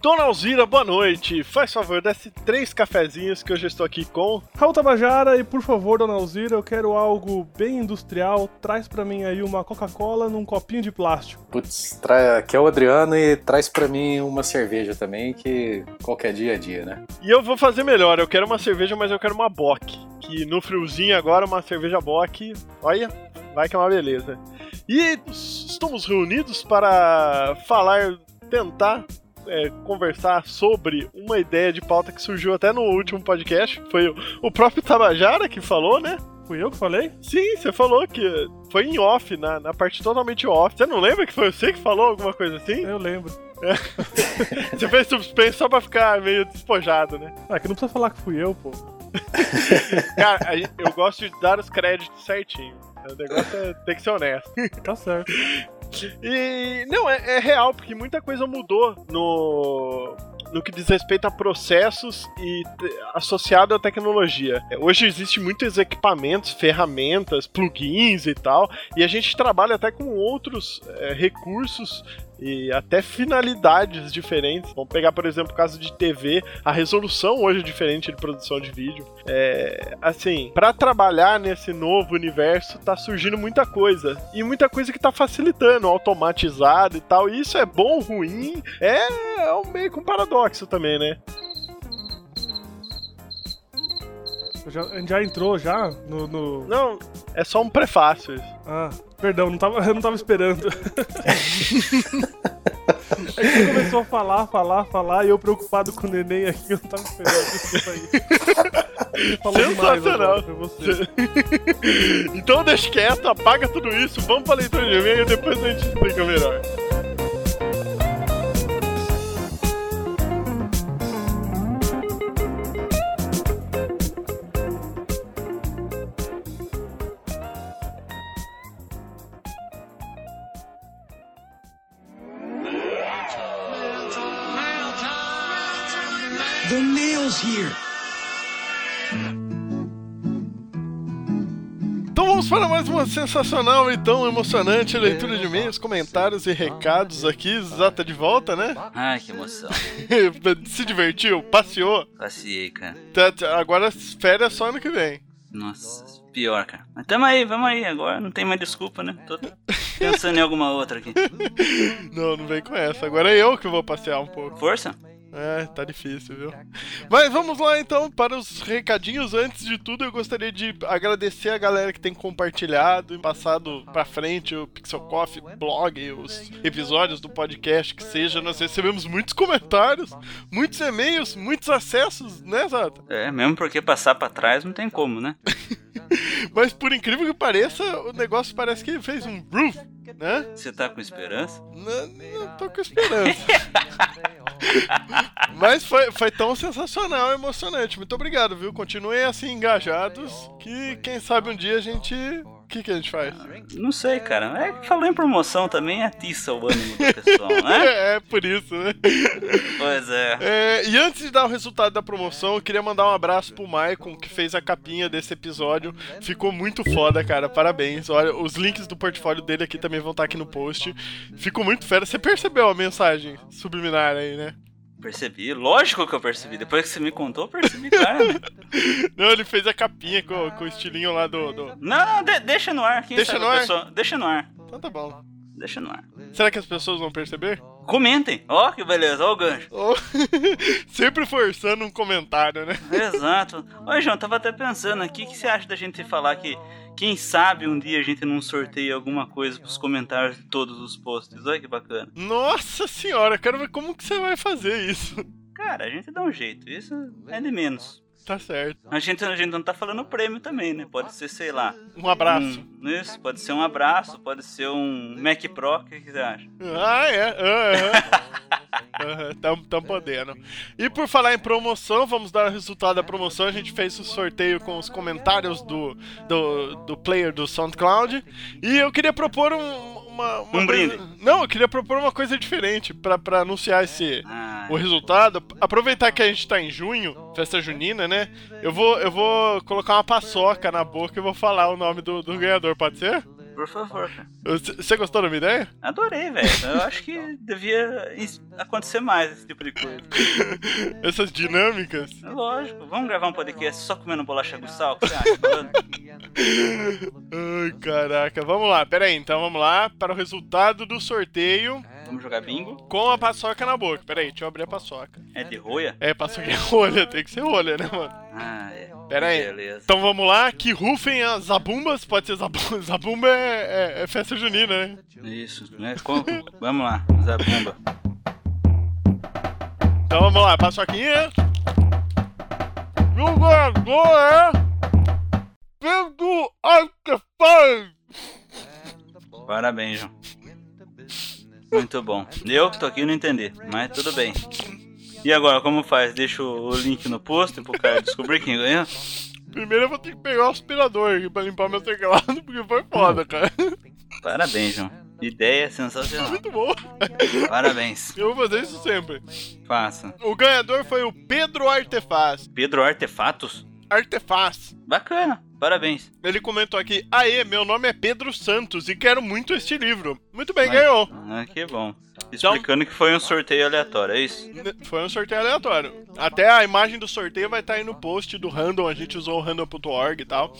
Dona Alzira, boa noite. Faz favor, desce três cafezinhos que hoje estou aqui com. Raul Tabajara, e por favor, Dona Alzira, eu quero algo bem industrial. Traz pra mim aí uma Coca-Cola num copinho de plástico. Putz, tra... aqui é o Adriano e traz pra mim uma cerveja também, que qualquer dia é dia, né? E eu vou fazer melhor, eu quero uma cerveja, mas eu quero uma Bock. Que no friozinho agora, uma cerveja Bock, olha, vai que é uma beleza. E estamos reunidos para falar, tentar é, conversar sobre uma ideia de pauta que surgiu até no último podcast. Foi o, o próprio Tabajara que falou, né? Fui eu que falei? Sim, você falou que foi em off, na, na parte totalmente off. Você não lembra que foi você que falou alguma coisa assim? Eu lembro. É. você fez suspense só pra ficar meio despojado, né? Ah, que não precisa falar que fui eu, pô. Cara, eu gosto de dar os créditos certinho. O negócio é, tem que ser honesto. Tá certo. E não, é, é real, porque muita coisa mudou no, no que diz respeito a processos e associado à tecnologia. É, hoje existem muitos equipamentos, ferramentas, plugins e tal, e a gente trabalha até com outros é, recursos e até finalidades diferentes. Vamos pegar, por exemplo, o caso de TV, a resolução hoje é diferente de produção de vídeo. É, assim, para trabalhar nesse novo universo tá surgindo muita coisa e muita coisa que tá facilitando, automatizado e tal. E isso é bom, ruim, é, é meio que um paradoxo também, né? Já, já entrou já no, no, Não, é só um prefácio. Isso. Ah, perdão, não tava, eu não tava esperando. É que você começou a falar, falar, falar, e eu preocupado com o neném aqui, eu não tava esperando isso aí. Sensacional. Agora, você. então deixa quieto, apaga tudo isso, vamos pra leitura de e-mail e depois a gente explica melhor. The nail's here. Então vamos para mais uma sensacional e tão emocionante leitura de e-mails, comentários e recados aqui. Zata de volta, né? Ai, que emoção. Se divertiu? Passeou? Passei, cara. Tá, agora férias só ano que vem. Nossa, pior, cara. Mas tamo aí, vamos aí agora. Não tem mais desculpa, né? Tô pensando em alguma outra aqui. Não, não vem com essa. Agora é eu que vou passear um pouco. Força? É, tá difícil, viu? Mas vamos lá então para os recadinhos. Antes de tudo, eu gostaria de agradecer a galera que tem compartilhado e passado pra frente o Pixel Coffee blog, os episódios do podcast que seja. Nós recebemos muitos comentários, muitos e-mails, muitos acessos, né, Zata? É, mesmo porque passar pra trás não tem como, né? Mas por incrível que pareça, o negócio parece que fez um roof, né? Você tá com esperança? Não, não tô com esperança. Mas foi, foi tão sensacional, emocionante. Muito obrigado, viu? Continuem assim engajados, que quem sabe um dia a gente o que, que a gente faz? Não sei, cara. É que falou em promoção também atiça o ânimo do pessoal, né? é, por isso, né? Pois é. é. E antes de dar o resultado da promoção, eu queria mandar um abraço pro Maicon, que fez a capinha desse episódio. Ficou muito foda, cara. Parabéns. Olha, os links do portfólio dele aqui também vão estar aqui no post. Ficou muito fera. Você percebeu a mensagem subliminar aí, né? Percebi, lógico que eu percebi. Depois que você me contou, eu percebi, cara. não, ele fez a capinha com, com o estilinho lá do. do... Não, não, de, deixa no ar. Quem deixa no ar? Pessoa... Deixa no ar. Então tá bom. Deixa no ar. Será que as pessoas vão perceber? Comentem. Ó, oh, que beleza, ó o gancho. Oh, sempre forçando um comentário, né? Exato. Oi, João, tava até pensando aqui, o que você acha da gente falar que quem sabe um dia a gente não sorteia alguma coisa pros comentários de todos os posts. Olha que bacana. Nossa senhora, quero ver como que você vai fazer isso. Cara, a gente dá um jeito. Isso é de menos. Tá certo. A gente, a gente não tá falando prêmio também, né? Pode ser, sei lá. Um abraço. Um, isso, pode ser um abraço, pode ser um Mac Pro, o que, que você acha? Ah, é. Uhum. uhum. Tamo, tamo podendo. E por falar em promoção, vamos dar o resultado da promoção. A gente fez o sorteio com os comentários do, do, do player do SoundCloud. E eu queria propor um, uma, uma um coisa... brinde. Não, eu queria propor uma coisa diferente pra, pra anunciar esse Ah, o resultado. Aproveitar que a gente tá em junho, festa junina, né? Eu vou, eu vou colocar uma paçoca na boca e vou falar o nome do, do ganhador, pode ser? Por favor. Você gostou da minha ideia? Adorei, velho. Eu acho que devia acontecer mais esse tipo de coisa. Essas dinâmicas? É lógico. Vamos gravar um podcast só comendo bolacha com sal? O que você acha? Ai, caraca. Vamos lá, pera aí. Então vamos lá para o resultado do sorteio Vamos jogar bingo? com a paçoca na boca. Pera aí, deixa eu abrir a paçoca. É de roia? É, paçoca é rolha, tem que ser rolha, né, mano? Ah, é. Pera aí. Beleza. Então vamos lá, que rufem as zabumbas. Pode ser zabumba. Zabumba é, é- é festa junina, né? Isso, né? Com- Vamos lá, Zabumba. Então vamos lá, paçoquinha. O ganhador é. Pedro Artefaz! Parabéns, João. Muito bom. Eu que tô aqui não entendi, mas tudo bem. E agora, como faz? Deixa o link no post pro cara descobrir quem ganhou? Primeiro eu vou ter que pegar o aspirador aqui pra limpar meu teclado, porque foi foda, cara. Parabéns, João. Ideia sensacional. Muito bom. Parabéns. Eu vou fazer isso sempre. Faça. O ganhador foi o Pedro Artefaz. Pedro Artefatos? Artefaz. Bacana. Parabéns. Ele comentou aqui: Aê, meu nome é Pedro Santos e quero muito este livro. Muito bem, Vai. ganhou. Ah, que bom. Explicando que foi um sorteio aleatório, é isso? Foi um sorteio aleatório. Até a imagem do sorteio vai estar aí no post do random. A gente usou o random.org e tal.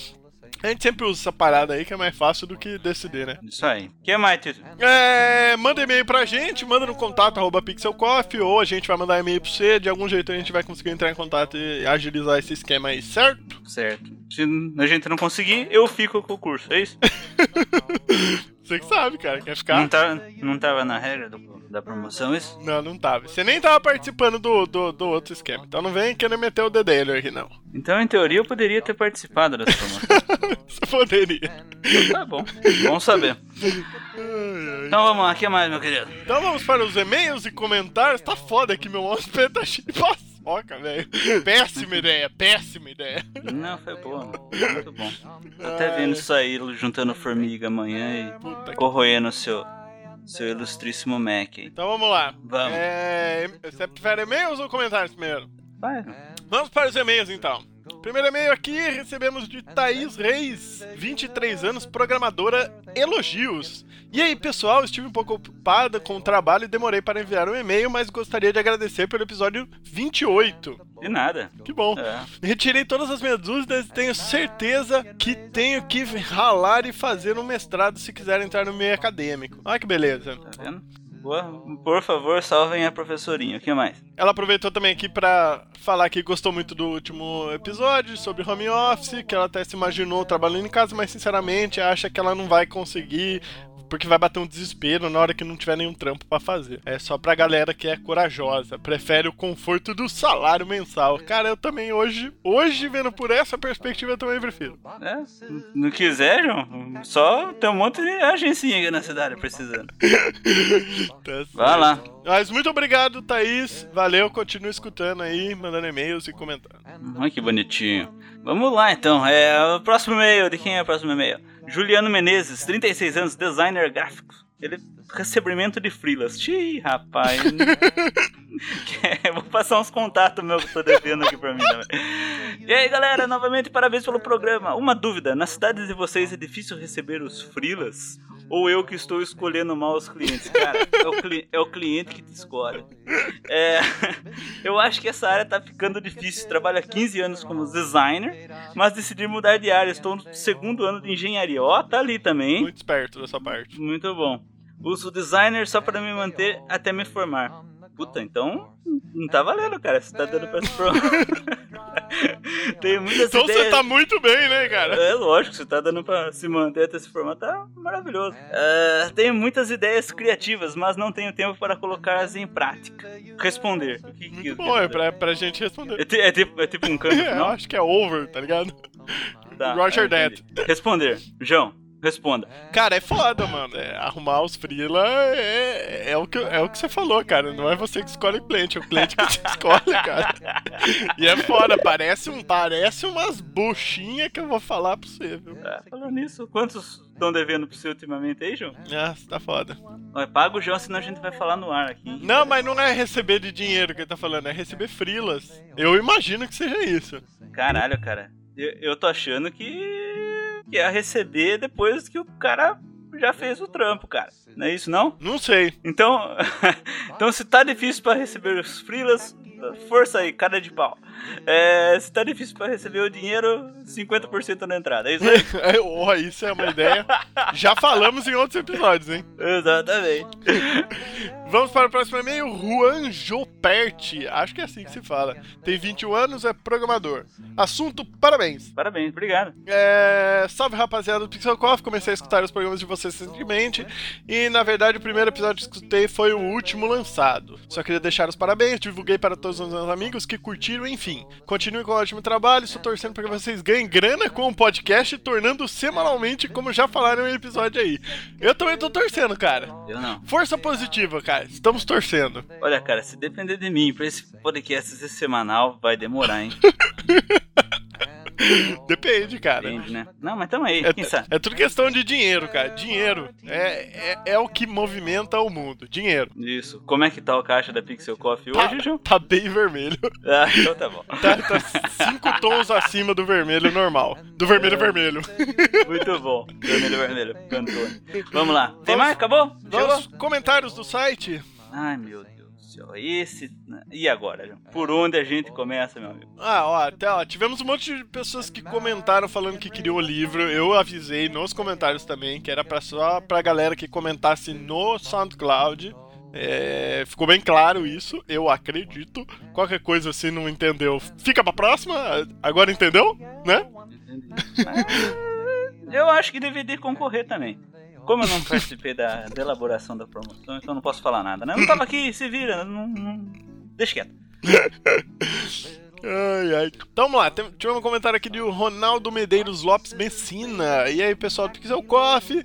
A gente sempre usa essa parada aí que é mais fácil do que decidir, né? Isso aí. O que mais, Tito? É, manda e-mail pra gente, manda no contato arroba pixelcoffee ou a gente vai mandar e-mail pra você. De algum jeito a gente vai conseguir entrar em contato e agilizar esse esquema aí, certo? Certo. Se a gente não conseguir, eu fico com o curso, é isso? Você que sabe, cara. Quer Não, ficar? tá, não tava na regra do- da promoção isso? Não, não tava. Você nem tava participando do, do, do outro esquema. Então não vem querer meter o dedelho aqui, não. Então, em teoria, eu poderia ter participado dessa promoção. Você poderia. tá bom. Bom saber. Então vamos lá, o que mais, meu querido? Então vamos para os e-mails e comentários. Tá foda aqui, meu mousepad tá cheio de paçoca, velho. Péssima ideia, péssima ideia. Não, foi boa. Muito bom. Tô até vendo isso aí, juntando formiga amanhã Puta e que... corroendo o seu, seu ilustríssimo Mac aí. Então vamos lá. Vamos. É... Você prefere e-mails ou comentários primeiro? Vai. Vamos para os e-mails então. Primeiro e-mail aqui recebemos de Thaís Reis, 23 anos, programadora Elogios. E aí, pessoal, estive um pouco ocupada com o trabalho e demorei para enviar um e-mail, mas gostaria de agradecer pelo episódio 28. De nada. Que bom. É. Retirei todas as minhas dúvidas e tenho certeza que tenho que ralar e fazer um mestrado se quiser entrar no meio acadêmico. Olha que beleza. Tá vendo? Boa. Por favor, salvem a professorinha. O que mais? Ela aproveitou também aqui pra falar que gostou muito do último episódio sobre home office, que ela até se imaginou trabalhando em casa, mas sinceramente acha que ela não vai conseguir. Porque vai bater um desespero na hora que não tiver nenhum trampo pra fazer. É só pra galera que é corajosa, prefere o conforto do salário mensal. Cara, eu também hoje, hoje vendo por essa perspectiva, eu também prefiro. É, não quiser, João, só tem um monte de agencinha aqui na cidade precisando. Tá. Vai lá. Mas muito obrigado, Thaís. Valeu, continue escutando aí, mandando e-mails e comentando. Olha que bonitinho. Vamos lá então. É, o próximo e-mail, de quem é o próximo e-mail? Juliano Menezes, 36 anos, designer gráfico. Ele recebimento de frilas. Xiii, rapaz. Vou passar uns contatos meus que eu tô devendo aqui pra mim também. E aí, galera, novamente parabéns pelo programa. Uma dúvida: na cidade de vocês é difícil receber os frilas? Ou eu que estou escolhendo mal os clientes? Cara, é o, cli- é o cliente que te escolhe. É, eu acho que essa área tá ficando difícil. Trabalho há 15 anos como designer, mas decidi mudar de área. Estou no segundo ano de engenharia. Ó, tá ali também. Muito esperto dessa parte. Muito bom. Uso designer só para me manter até me formar. Puta, então não tá valendo, cara. Você tá dando pra se formar. Tem muitas Então ideias. você tá muito bem, né, cara? É lógico, você tá dando pra se manter até se formar, tá maravilhoso. É, tenho muitas ideias criativas, mas não tenho tempo para colocá-las em prática. Responder. O que, que, bom, é pra, pra gente responder. é, é tipo, é tipo um canto, É, eu não? acho que é over, tá ligado? Tá, Roger é, that. entendi. Responder. João, responda. Cara, é foda, mano. É, arrumar os freela é, é, o que, é o que você falou, cara. Não é você que escolhe o cliente, é o cliente que te escolhe, cara. E é foda, parece, um, parece umas buchinhas que eu vou falar pra você, viu? É, falando nisso, quantos estão devendo pra você ultimamente aí, João? Ah, tá foda. Olha, paga o João, senão a gente vai falar no ar aqui. hein? Não, mas não é receber de dinheiro que ele tá falando, é receber frilas. Eu imagino que seja isso. Caralho, cara. Eu, eu tô achando que. Que ia receber depois que o cara já fez o trampo, cara. Não é isso não? Não sei. Então, então se tá difícil pra receber os freelas, força aí, cara de pau. É, se tá difícil pra receber o dinheiro, 50% na entrada. É isso aí? É, oh, isso é uma ideia. Já falamos em outros episódios, hein? Exatamente. Vamos para o próximo e-mail. Juan Joperti. Acho que é assim que se fala. Tem 21 anos, é programador. Assunto: parabéns. Parabéns, obrigado. É... Salve rapaziada do Pixel Coffee. Comecei a escutar os programas de vocês recentemente. E na verdade, o primeiro episódio que escutei foi o último lançado. Só queria deixar os parabéns. Divulguei para todos os meus amigos que curtiram, enfim. Continue com o ótimo trabalho. Estou torcendo para que vocês ganhem grana com o podcast, tornando semanalmente, como já falaram no episódio aí. Eu também tô torcendo, cara. Eu não. Força positiva, cara. Estamos torcendo. Olha, cara, se depender de mim pra esse podcast ser semanal, vai demorar, hein? Depende, cara. Entende, né? Não, mas tamo aí, É, quem sabe? é tudo questão de dinheiro, cara. Dinheiro é, é, é o que movimenta o mundo. Dinheiro. Isso. Como é que tá o caixa da Pixel Coffee Tá, hoje, João? tá bem vermelho. Ah, então tá bom. Tá, tá cinco tons acima do vermelho normal. Do vermelho vermelho. Muito bom. Vermelho, vermelho. Cantone. Vamos lá. Tem mais? Acabou? Vamos comentários do site. Ai, meu Deus. Esse... E agora? Por onde a gente começa, meu amigo? Ah, ó, até, ó, tivemos um monte de pessoas que comentaram falando que queriam o livro. Eu avisei nos comentários também que era pra só pra galera que comentasse no SoundCloud. É, ficou bem claro isso, eu acredito. Qualquer coisa se não entendeu, fica pra próxima. Agora entendeu? Né? Eu acho que deveria concorrer também. Como eu não participei da, da elaboração da promoção, então não posso falar nada, né? Eu não tava aqui, se vira, não, não... deixa quieto. Ai, ai. Então vamos lá, tem, tivemos um comentário aqui de Ronaldo Medeiros Lopes Messina. E aí, pessoal do Pixel Coffee,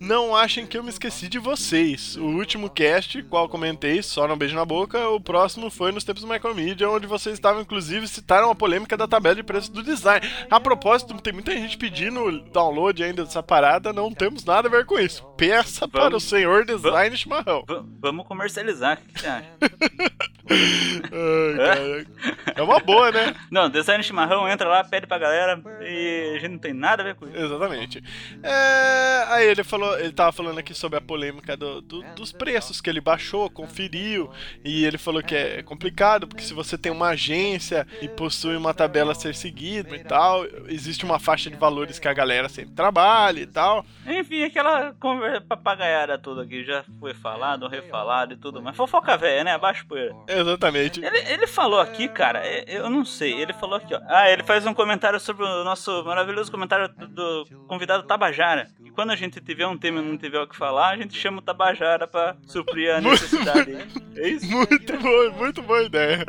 não achem que eu me esqueci de vocês. O último cast, qual comentei, só não beijo na boca, o próximo foi nos tempos do Micromedia, onde vocês estavam, inclusive, citaram a polêmica da tabela de preços do design. A propósito, tem muita gente pedindo download ainda dessa parada, não temos nada a ver com isso. Peça para o Vamos- senhor design chimarrão. V- vamos comercializar, o que você acha? Ai. É uma boa, né? Não, design chimarrão, entra lá, pede pra galera e a gente não tem nada a ver com isso. Exatamente. É, aí ele falou, ele tava falando aqui sobre a polêmica do- do- dos preços que ele baixou, conferiu, e ele falou que é complicado, porque se você tem uma agência e possui uma tabela a ser seguida e tal, existe uma faixa de valores que a galera sempre trabalha e tal. Enfim, aquela conversa papagaiada toda que já foi falado, refalado e tudo mais. Fofoca velha, né? Abaixo poeira. Exatamente. Ele, ele falou aqui, cara, é- eu não sei, ele falou aqui, ó. Ah, ele faz um comentário sobre o nosso maravilhoso comentário do, do convidado Tabajara. E quando a gente tiver um tema e não tiver o que falar, a gente chama o Tabajara pra suprir a necessidade. É isso? Muito boa, muito boa ideia.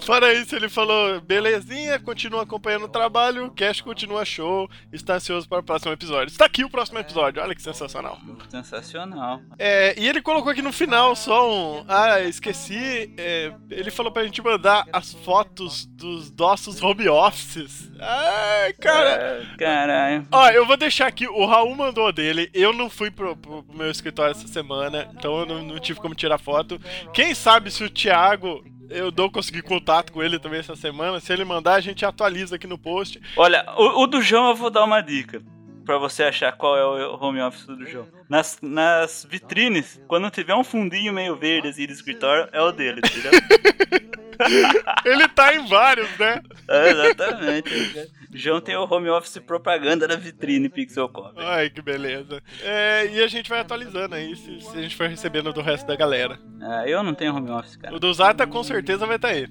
Fora isso, ele falou: belezinha, continua acompanhando o trabalho, o cast continua show, está ansioso para o próximo episódio. Está aqui o próximo episódio, olha que sensacional. Sensacional. É, e ele colocou aqui no final só um. Ah, esqueci. é, ele falou pra gente mandar as fotos dos nossos home offices. Ai, cara. Ah, Caralho. Ó, eu vou deixar aqui, o Raul mandou dele, eu não fui pro, pro- pro meu escritório essa semana, então eu não, não tive como tirar foto. Quem sabe se o Thiago, eu dou conseguir contato com ele também essa semana, se ele mandar a gente atualiza aqui no post. Olha, o, o do João eu vou dar uma dica. Pra você achar qual é o home office do João. Nas, nas vitrines, quando tiver um fundinho meio verde assim de escritório, é o dele, entendeu? Ele tá em vários, né? É, exatamente. João tem o home office propaganda da vitrine Pixel. Ai, que beleza. É, e a gente vai atualizando aí, se, se a gente for recebendo do resto da galera. Ah, eu não tenho home office, cara. O do Zata com certeza vai estar aí.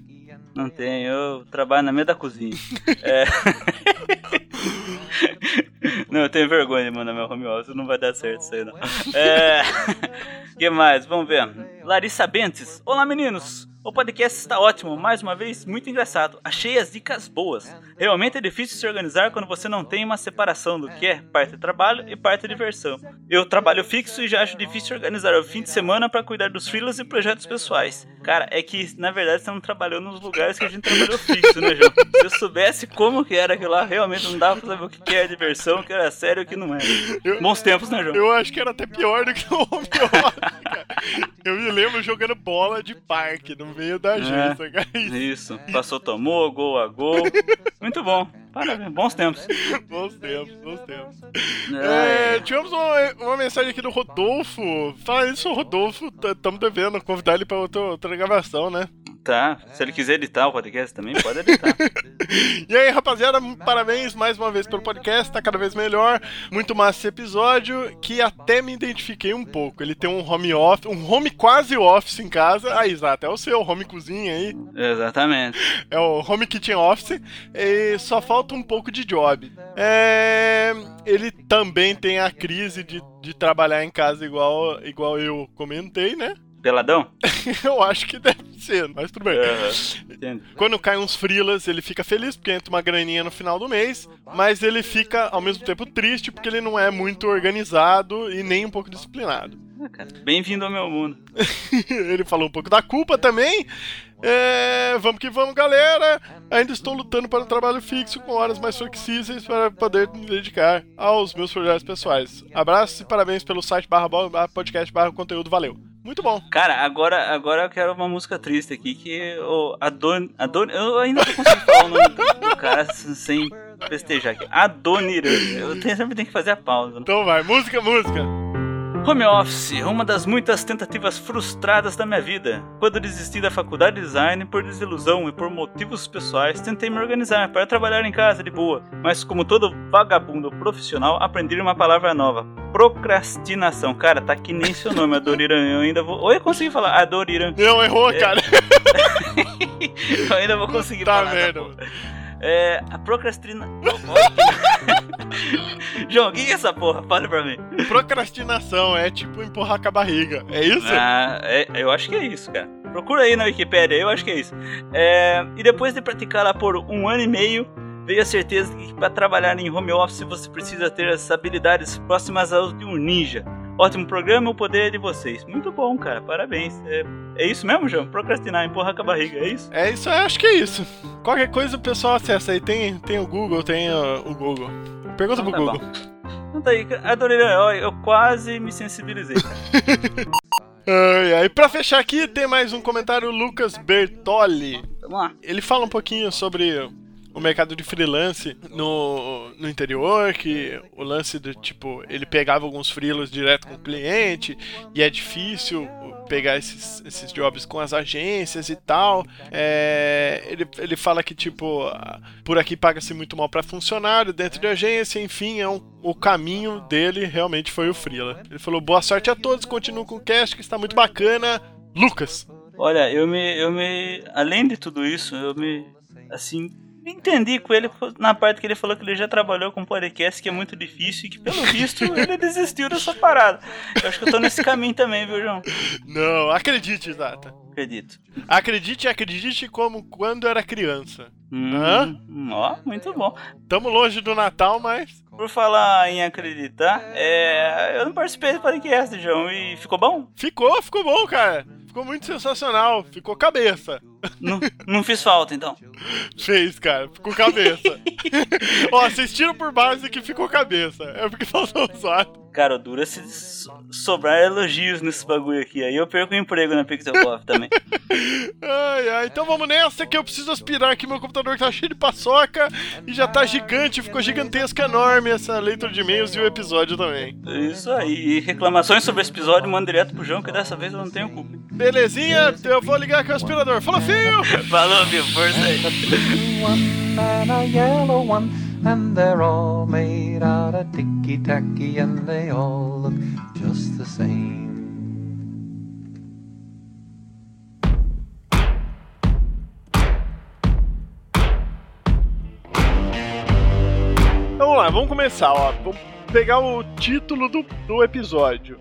Não tenho, eu trabalho na meio da cozinha. É. Não, eu tenho vergonha de mandar meu home office, não vai dar certo isso aí não. É. que mais? Vamos ver. Larissa Bentes. Olá meninos! O podcast está ótimo, mais uma vez muito engraçado. Achei as dicas boas. Realmente é difícil se organizar quando você não tem uma separação do que é parte trabalho e parte diversão. Eu trabalho fixo e já acho difícil organizar o fim de semana para cuidar dos freelas e projetos pessoais. Cara, é que na verdade você não trabalhou nos lugares que a gente trabalhou fixo, né, João? Se eu soubesse como que era aquilo lá, realmente não dava pra saber o que é diversão, o que era sério e o que não era. Eu- Bons tempos, né, João? Eu acho que era até pior do que o home office, cara. Eu me lembro jogando bola de parque no meio da agência, cara. Isso, passou, tomou, gol a gol. Muito bom. Parabéns, bons tempos. Bons tempos, bons tempos. É, É, tivemos uma, uma mensagem aqui do Rodolfo. Fala isso, Rodolfo. Estamos devendo convidar ele para outra, outra gravação, né? Tá, se ele quiser editar o podcast também, pode editar. E aí, rapaziada, parabéns mais uma vez pelo podcast, tá cada vez melhor. Muito massa esse episódio, que até me identifiquei um pouco. Ele tem um home office, um home quase office em casa. Ah, exato, é o seu home cozinha aí. Exatamente. É o home kitchen office. E só falta um pouco de job. É, ele também tem a crise de, de trabalhar em casa igual, igual eu comentei, né? Peladão? Eu acho que deve ser, mas tudo bem. Entendo. Quando cai uns frilas, ele fica feliz porque entra uma graninha no final do mês, mas ele fica ao mesmo tempo triste porque ele não é muito organizado e nem um pouco disciplinado. Ah, Bem-vindo ao meu mundo. ele falou um pouco da culpa também. É, vamos que vamos, galera! Ainda estou lutando para um trabalho fixo com horas mais flexíveis para poder me dedicar aos meus projetos pessoais. Abraços e parabéns pelo site barra podcast barra conteúdo, valeu! Muito bom. Cara, agora, agora eu quero uma música triste aqui que o Adon, Adon, eu ainda não consigo falar o nome do, cara sem festejar aqui. Adoniran. Eu sempre tenho que fazer a pausa. Então vai, música, música! Home office, uma das muitas tentativas frustradas da minha vida. Quando desisti da faculdade de design por desilusão e por motivos pessoais, tentei me organizar para trabalhar em casa de boa. Mas como todo vagabundo profissional, aprendi uma palavra nova: procrastinação. Cara, tá que nem seu nome, Adoniran. Eu ainda vou. Ou eu consegui falar Adoniran. Não, errou, cara. Eu ainda vou conseguir Tá falar. merda. porra. É. A procrastina. João, o que é essa porra? Fale pra mim. Procrastinação é tipo empurrar com a barriga. É isso? Ah, é, eu acho que é isso, cara. Procura aí na Wikipédia, eu acho que é isso. É, e depois de praticar lá por um ano e meio, veio a certeza de que para trabalhar em home office você precisa ter as habilidades próximas às de um ninja. Ótimo programa, o poder é de vocês. Muito bom, cara, parabéns. É, é isso mesmo, João? Procrastinar, empurrar com a barriga, é isso? É isso, acho que é isso. Qualquer coisa o pessoal acessa aí. Tem, tem o Google, tem uh, o Google. Pergunta Então pro tá Google. Então tá aí, adorei, eu, eu quase me sensibilizei, cara. Ai, ai. Pra fechar aqui, tem mais um comentário, Lucas Bertoli. Vamos lá. Ele fala um pouquinho sobre o mercado de freelance no, no interior, que o lance do tipo, ele pegava alguns freelas direto com o cliente, e é difícil pegar esses, esses jobs com as agências e tal. É, ele, ele fala que, tipo, por aqui paga-se muito mal para funcionário dentro de agência, enfim, é um, o caminho dele realmente foi o freela. Ele falou, boa sorte a todos, continuem com o cast, que está muito bacana. Lucas! Olha, eu me, eu me. Além de tudo isso, eu me. Assim. Entendi com ele na parte que ele falou que ele já trabalhou com podcast, que é muito difícil e que, pelo visto, ele desistiu dessa parada. Eu acho que eu tô nesse caminho também, viu, João? Não, acredite, Zata. Acredito. Acredite, acredite como quando era criança. Hum, Hã? Ó, muito bom. Tamo longe do Natal, mas. Por falar em acreditar, é, eu não participei do podcast, João, e ficou bom? Ficou, ficou bom, cara. Ficou muito sensacional. Ficou cabeça. Não, não fiz falta, então. Fez, cara. Ficou cabeça. Ó, vocês tiram por base que ficou cabeça. É porque faltou só. Cara, dura se sobrar elogios nesse bagulho aqui. Aí eu perco o emprego na Pixel Coffee também. Ai, ai. Então vamos nessa que eu preciso aspirar aqui meu computador que tá cheio de paçoca e já tá gigante, ficou gigantesca, enorme essa leitura de e-mails e o episódio também. Isso aí. E reclamações sobre esse episódio, manda direto pro João, que dessa vez eu não tenho culpa. Belezinha? Eu vou ligar aqui o aspirador. Fala, filho! Falou, meu, força aí. And they're all made out of ticky tacky, and they all look just the same. Vamos lá, vamos começar, ó. Vamos pegar o título do, do episódio.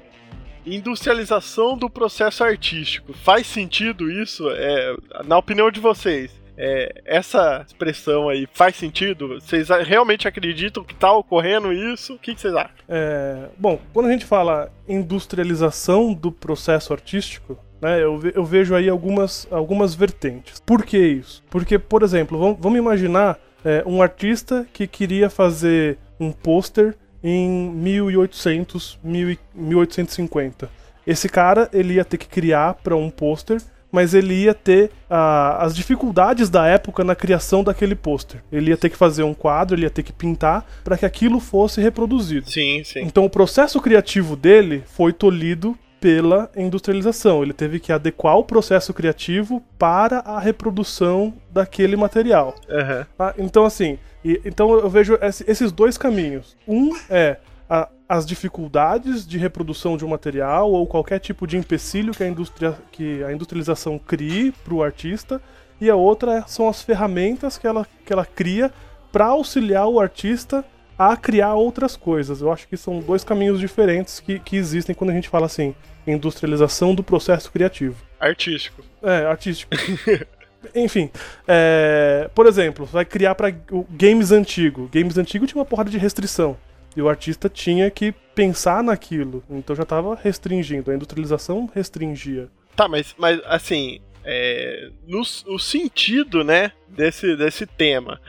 Industrialização do processo artístico. Faz sentido isso? É, na opinião de vocês, é, essa expressão aí faz sentido? Vocês realmente acreditam que tá ocorrendo isso? O que, vocês acham? É, bom, quando a gente fala industrialização do processo artístico, né, eu, ve- eu vejo aí algumas, algumas vertentes. Por que isso? Porque, por exemplo, vamos, vamos imaginar é, um artista que queria fazer um pôster em 1800, 1000 e- 1850. Esse cara, ele ia ter que criar para um pôster, mas ele ia ter ah, as dificuldades da época na criação daquele pôster. Ele ia ter que fazer um quadro, ele ia ter que pintar para que aquilo fosse reproduzido. Sim, sim. Então o processo criativo dele foi tolhido pela industrialização. Ele teve que adequar o processo criativo para a reprodução daquele material. Aham. tá? Então, assim, e- então eu vejo esse- esses dois caminhos. Um é a- as dificuldades de reprodução de um material ou qualquer tipo de empecilho que a, indústria, que a industrialização crie para o artista, e a outra são as ferramentas que ela, que ela cria para auxiliar o artista a criar outras coisas. Eu acho que são dois caminhos diferentes que, que existem quando a gente fala assim, industrialização do processo criativo. Artístico. É, artístico. Enfim, é, por exemplo, vai criar para games antigo. Games antigo tinha uma porrada de restrição. E o artista tinha que pensar naquilo. Então já estava restringindo. A industrialização restringia. Tá, mas, mas assim, é, no o sentido, né, desse, desse tema,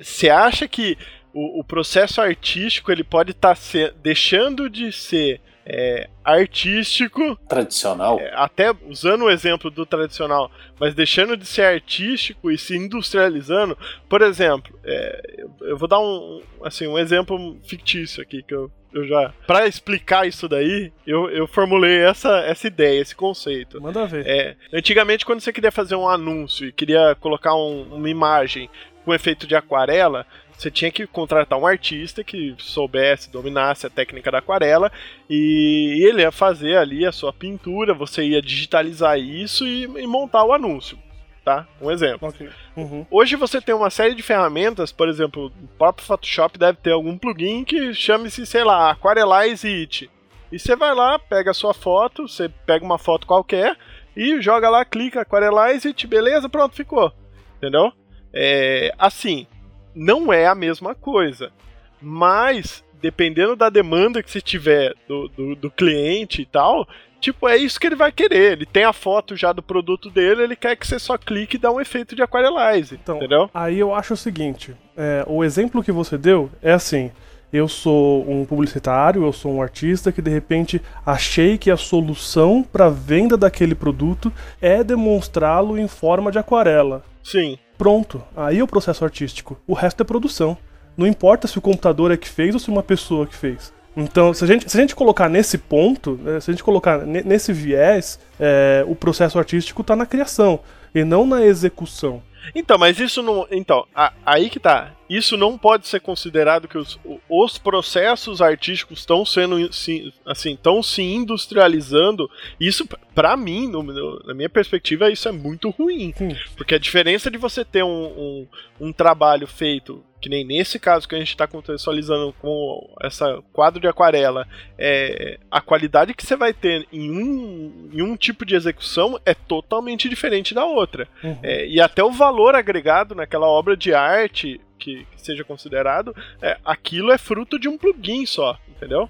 você acha que o, o processo artístico ele pode estar deixando de ser é, artístico, Tradicional. é, até usando o exemplo do tradicional, mas deixando de ser artístico e se industrializando? Por exemplo, é, eu, vou dar um, assim, um exemplo fictício aqui que eu, eu já. Para explicar isso daí, eu, eu formulei essa, essa ideia, esse conceito. Manda ver. É, antigamente, quando você queria fazer um anúncio e queria colocar um- uma imagem com efeito de aquarela, você tinha que contratar um artista que soubesse, dominasse a técnica da aquarela e ele ia fazer ali a sua pintura, você ia digitalizar isso e, e montar o anúncio, tá? Um exemplo. Ok. Uhum. Hoje você tem uma série de ferramentas, por exemplo, o próprio Photoshop deve ter algum plugin que chame-se, sei lá, Aquarelize It. E você vai lá, pega a sua foto, você pega uma foto qualquer e joga lá, clica Aquarelize It, beleza, pronto, ficou. Entendeu? É, assim, não é a mesma coisa. Mas, dependendo da demanda que você tiver do, do, do cliente e tal, tipo, é isso que ele vai querer. Ele tem a foto já do produto dele, ele quer que você só clique e dá um efeito de aquarelize. Então, entendeu? Aí eu acho o seguinte: é, o exemplo que você deu é assim. Eu sou um publicitário, eu sou um artista que de repente achei que a solução para venda daquele produto é demonstrá-lo em forma de aquarela. Sim. Pronto, aí é o processo artístico. O resto é produção. Não importa se o computador é que fez ou se uma pessoa que fez. Então, se a gente, se a gente colocar nesse ponto, né, se a gente colocar ne- nesse viés, é, o processo artístico está na criação e não na execução. Então, mas isso não. Então, a- aí que tá. Isso não pode ser considerado que os, os processos artísticos estão sendo se- assim, estão se industrializando. Isso, p- pra mim, no- na minha perspectiva, isso é muito ruim. Sim. Porque a diferença de você ter um, um, um trabalho feito, que nem nesse caso que a gente está contextualizando com essa quadro de aquarela, é, a qualidade que você vai ter em um, em um tipo de execução é totalmente diferente da outra. Uhum. É, e até o valor agregado naquela obra de arte que, que seja considerado, é, aquilo é fruto de um plugin só, entendeu?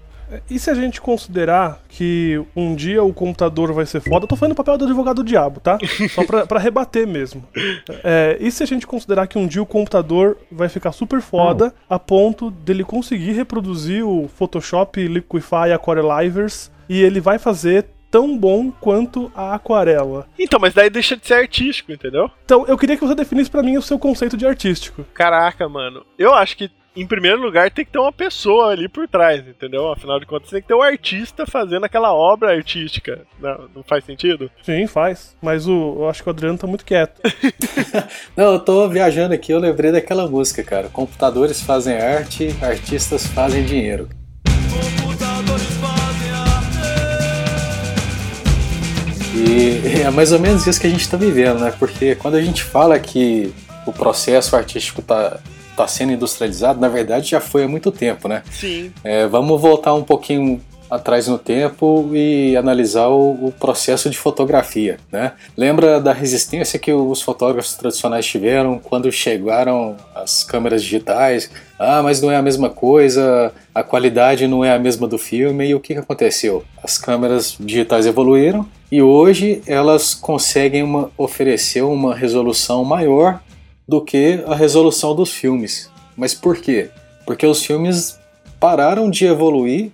E se a gente considerar que um dia o computador vai ser foda, eu tô fazendo o papel do advogado do diabo, tá? Só pra, pra rebater mesmo. É, e se a gente considerar que um dia o computador vai ficar super foda a ponto dele conseguir reproduzir o Photoshop, Liquify, Aquarelivers e ele vai fazer tão bom quanto a aquarela. Então, mas daí deixa de ser artístico, entendeu? Então, eu queria que você definisse pra mim o seu conceito de artístico. Caraca, mano. Eu acho que, em primeiro lugar, tem que ter uma pessoa ali por trás, entendeu? Afinal de contas, tem que ter um artista fazendo aquela obra artística. Não, não faz sentido? Sim, faz. Mas o, eu acho que o Adriano tá muito quieto. Não, eu tô viajando aqui, eu lembrei daquela música, cara. Computadores fazem arte, artistas fazem dinheiro. E é mais ou menos isso que a gente está vivendo, né? Porque quando a gente fala que o processo artístico está tá sendo industrializado, na verdade já foi há muito tempo, né? Sim. É, vamos voltar um pouquinho atrás no tempo e analisar o, o processo de fotografia, né? Lembra da resistência que os fotógrafos tradicionais tiveram quando chegaram as câmeras digitais? Ah, mas não é a mesma coisa, a qualidade não é a mesma do filme. E o que, aconteceu? As câmeras digitais evoluíram e hoje elas conseguem uma- oferecer uma resolução maior do que a resolução dos filmes. Mas por quê? Porque os filmes pararam de evoluir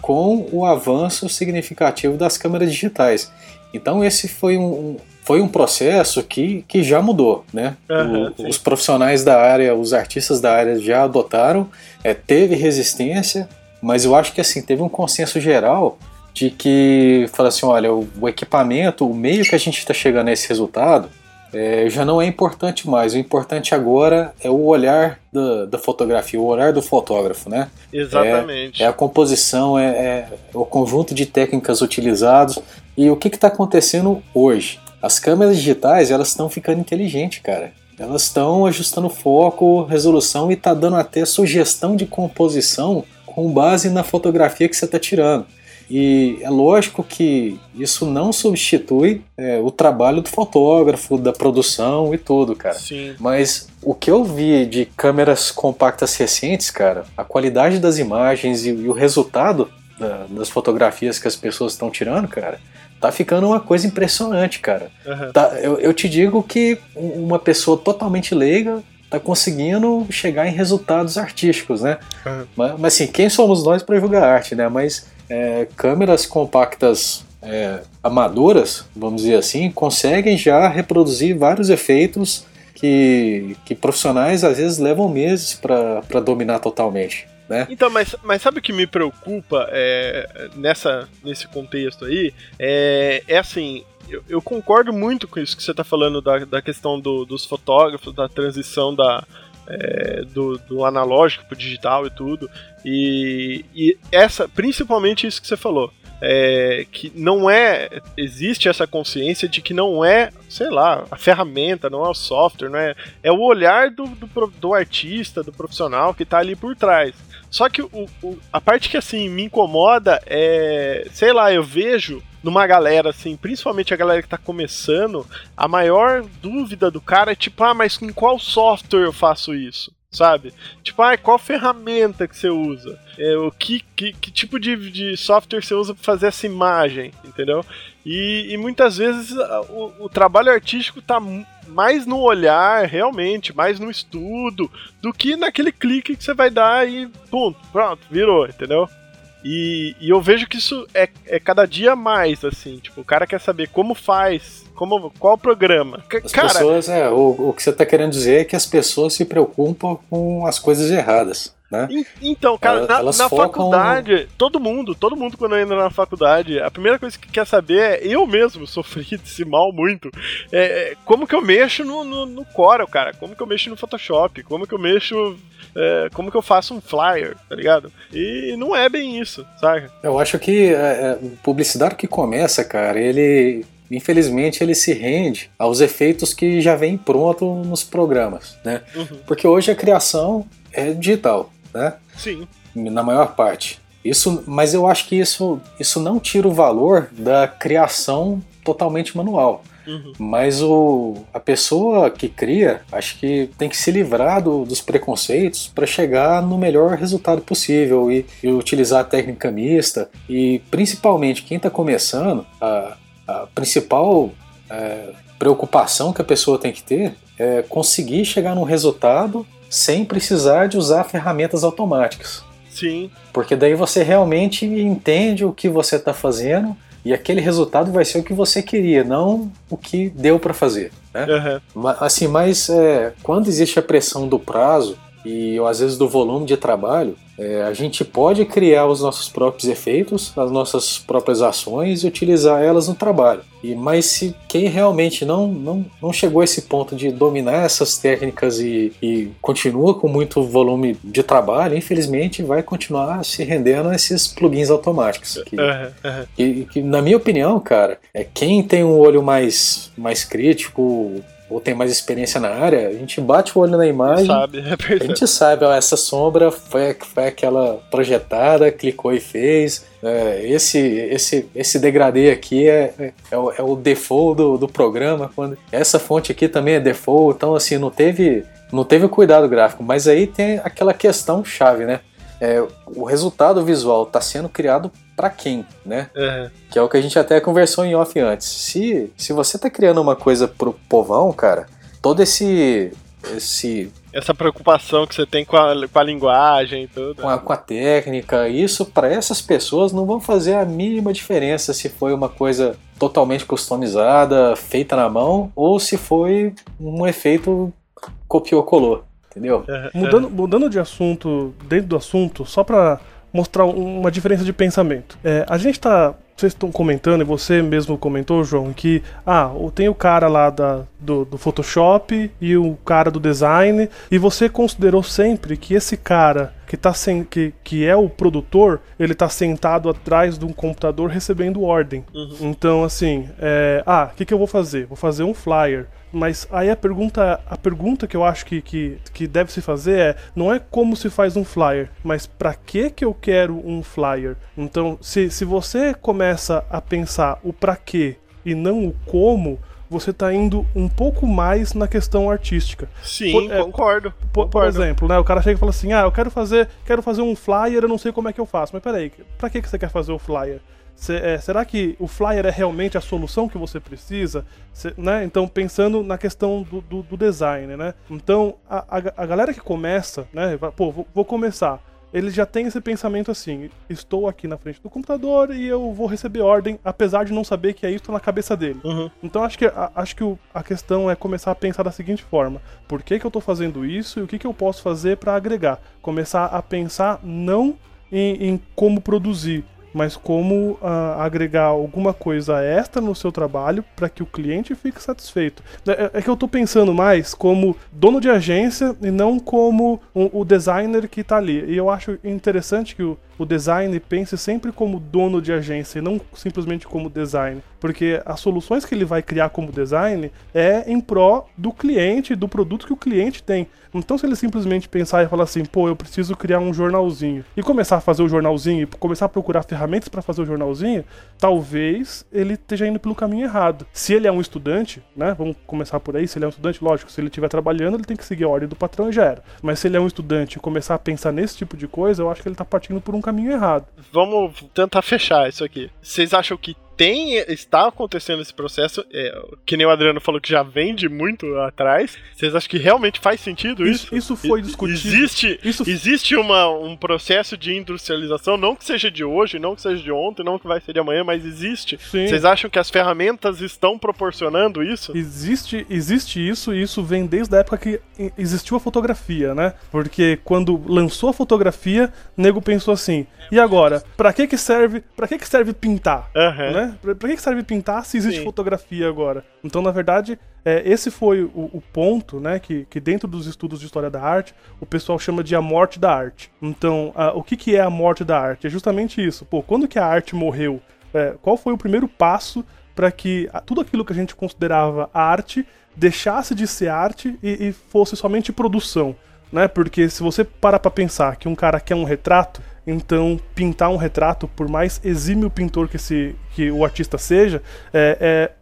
com o avanço significativo das câmeras digitais. Então esse foi um, foi um processo que, que já mudou, né? Aham, O- os profissionais da área, os artistas da área já adotaram, é, teve resistência, mas eu acho que assim teve um consenso geral de que fala assim, olha, o, o equipamento, o meio que a gente está chegando a esse resultado, é, já não é importante mais. O importante agora é o olhar da, da fotografia, o olhar do fotógrafo, né? Exatamente. É a composição, é, é o conjunto de técnicas utilizados. E o que está acontecendo hoje? As câmeras digitais elas estão ficando inteligentes, cara. Elas estão ajustando foco, resolução e tá dando até sugestão de composição com base na fotografia que você está tirando. E é lógico que isso não substitui é, o trabalho do fotógrafo, da produção e tudo, cara. Sim. Mas o que eu vi de câmeras compactas recentes, cara, a qualidade das imagens e, e o resultado da- das fotografias que as pessoas estão tirando, cara, tá ficando uma coisa impressionante, cara. Aham. Tá, eu, eu te digo que um- uma pessoa totalmente leiga tá conseguindo chegar em resultados artísticos, né? Aham. Mas, mas assim, quem somos nós para julgar arte, né? Mas é, câmeras compactas é, amadoras, vamos dizer assim, conseguem já reproduzir vários efeitos que, que profissionais às vezes levam meses para dominar totalmente. Né? Então, mas, mas sabe o que me preocupa é, nessa, nesse contexto aí? É, é assim, eu, eu concordo muito com isso que você está falando da, da questão do- dos fotógrafos, da transição da, é, do, do analógico para digital e tudo. E, e essa, principalmente isso que você falou. É, que não é. Existe essa consciência de que não é, sei lá, a ferramenta, não é o software, não é. É o olhar do, do, pro- do artista, do profissional que está ali por trás. Só que o, o- a parte que assim me incomoda é, sei lá, eu vejo numa galera assim, principalmente a galera que tá começando, a maior dúvida do cara é tipo, ah, mas em qual software eu faço isso? Sabe? Tipo, ah, qual ferramenta que você usa? É, o que, que, que tipo de, de software você usa para fazer essa imagem? Entendeu? E, e muitas vezes o, o trabalho artístico tá mais no olhar, realmente, mais no estudo, do que naquele clique que você vai dar e ponto, pronto, virou, entendeu? E, e eu vejo que isso é, é cada dia mais, assim, tipo, o cara quer saber como faz, como, qual programa. C- As cara, pessoas, é, o, o que você está querendo dizer é que as pessoas se preocupam com as coisas erradas. Né? En- Então, cara, na, na focam faculdade, todo mundo, todo mundo quando entra na faculdade, a primeira coisa que quer saber é, eu mesmo sofri desse mal muito, é, é como que eu mexo no, no, no Corel, cara, como que eu mexo no Photoshop, como que eu mexo, é, como que eu faço um flyer, tá ligado? E não é bem isso, sabe? Eu acho que é, é, o publicitário que começa, cara, ele infelizmente ele se rende aos efeitos que já vem pronto nos programas, né? Uhum. Porque hoje a criação é digital, né? Sim, Na maior parte. Isso, mas eu acho que isso, isso não tira o valor da criação totalmente manual. Uhum. Mas o, a pessoa que cria, acho que tem que se livrar do- dos preconceitos para chegar no melhor resultado possível e, e utilizar a técnica mista. E principalmente quem está começando, a, a principal é, preocupação que a pessoa tem que ter é conseguir chegar num resultado sem precisar de usar ferramentas automáticas. sim, Porque daí você realmente entende o que você está fazendo e aquele resultado vai ser o que você queria, não o que deu para fazer. Né? Ma- Assim, mas é, quando existe a pressão do prazo e às vezes do volume de trabalho, é, a gente pode criar os nossos próprios efeitos, as nossas próprias ações e utilizar elas no trabalho. E mas se quem realmente não, não, não chegou a esse ponto de dominar essas técnicas e, e continua com muito volume de trabalho, infelizmente vai continuar se rendendo a esses plugins automáticos. Que, aham, aham. que, que, na minha opinião, cara, é quem tem um olho mais, mais crítico ou tem mais experiência na área, a gente bate o olho na imagem, Sabe, é a gente sabe, ó, essa sombra foi, foi aquela projetada, clicou e fez. É, esse, esse, esse degradê aqui é, é, é o, é o default do, do programa. Quando, essa fonte aqui também é default, então assim, não teve, não teve cuidado gráfico. Mas aí tem aquela questão chave, né? É, o resultado visual está sendo criado para quem, né? Aham. Que é o que a gente até conversou em off antes. Se, se você tá criando uma coisa pro povão, cara, todo esse esse Essa preocupação que você tem com a, com a linguagem e tudo. Com a, com a técnica, isso para essas pessoas não vão fazer a mínima diferença se foi uma coisa totalmente customizada, feita na mão, ou se foi um efeito copiou-colou, entendeu? Mudando, mudando de assunto, dentro do assunto, só pra mostrar um- uma diferença de pensamento. É, a gente tá. Vocês estão comentando, e você mesmo comentou, João, que ah, tem o cara lá da, do, do Photoshop e o cara do design, e você considerou sempre que esse cara que, tá sem, que, que é o produtor, ele tá sentado atrás de um computador recebendo ordem. Então, assim, é, ah, o que, que eu vou fazer? Vou fazer um flyer. Mas aí a pergunta, a pergunta que eu acho que, que, que deve se fazer é, não é como se faz um flyer, mas para que que eu quero um flyer? Então, se, se você começa a pensar o para quê e não o como, você tá indo um pouco mais na questão artística. Sim, Por- é, concordo. Por, por concordo. exemplo, né, o cara chega e fala assim: "Ah, eu quero fazer, quero fazer um flyer, eu não sei como é que eu faço". Mas peraí, pra que que você quer fazer o flyer? Cê- é, será que o flyer é realmente a solução que você precisa? Cê- né? Então, pensando na questão do, do- do design, né? Então, a, a- a galera que começa, né? Pô, vou, vou começar. Ele já tem esse pensamento assim: estou aqui na frente do computador e eu vou receber ordem, apesar de não saber que é isso na cabeça dele. Uhum. Então acho que, a, acho que o- a questão é começar a pensar da seguinte forma: por que, que eu tô fazendo isso e o que, que eu posso fazer para agregar? Começar a pensar não em, em como produzir, mas como ah, agregar alguma coisa extra no seu trabalho para que o cliente fique satisfeito. É, é- é que eu tô pensando mais como dono de agência e não como o, o designer que tá ali. E eu acho interessante que o, o design pense sempre como dono de agência e não simplesmente como design. Porque as soluções que ele vai criar como design é em pró do cliente, do produto que o cliente tem. Então, se ele simplesmente pensar e falar assim, pô, eu preciso criar um jornalzinho, e começar a fazer o jornalzinho, e começar a procurar ferramentas para fazer o jornalzinho, talvez ele esteja indo pelo caminho errado. Se ele é um estudante, né, vamos começar por aí, se ele é um estudante, lógico, se ele estiver trabalhando, ele tem que seguir a ordem do patrão e já era. Mas se ele é um estudante e começar a pensar nesse tipo de coisa, eu acho que ele tá partindo por um caminho errado. Vamos tentar fechar isso aqui. Vocês acham que tem, está acontecendo esse processo? É, que nem o Adriano falou que já vem de muito atrás. Vocês acham que realmente faz sentido isso? Isso, isso foi discutido. Existe, Isso- existe uma, um processo de industrialização, não que seja de hoje, não que seja de ontem, não que vai ser de amanhã, mas existe. Sim. Vocês acham que as ferramentas estão proporcionando isso? Existe, existe isso e isso vem desde a época que existiu a fotografia, né? Porque quando lançou a fotografia, nego pensou assim: e agora? Pra que que serve? Para que que serve pintar? Aham. Né? Pra, pra que serve pintar se existe Sim. fotografia agora? Então, na verdade, é, esse foi o, o ponto, né? Que, que dentro dos estudos de história da arte, o pessoal chama de a morte da arte. Então, a- o que, que é a morte da arte? É justamente isso. Pô, quando que a arte morreu? É, qual foi o primeiro passo para que tudo aquilo que a gente considerava arte deixasse de ser arte e, e fosse somente produção, né? Porque se você para pra pensar que um cara quer um retrato, então pintar um retrato, por mais exímio pintor que, esse, que o artista seja, é,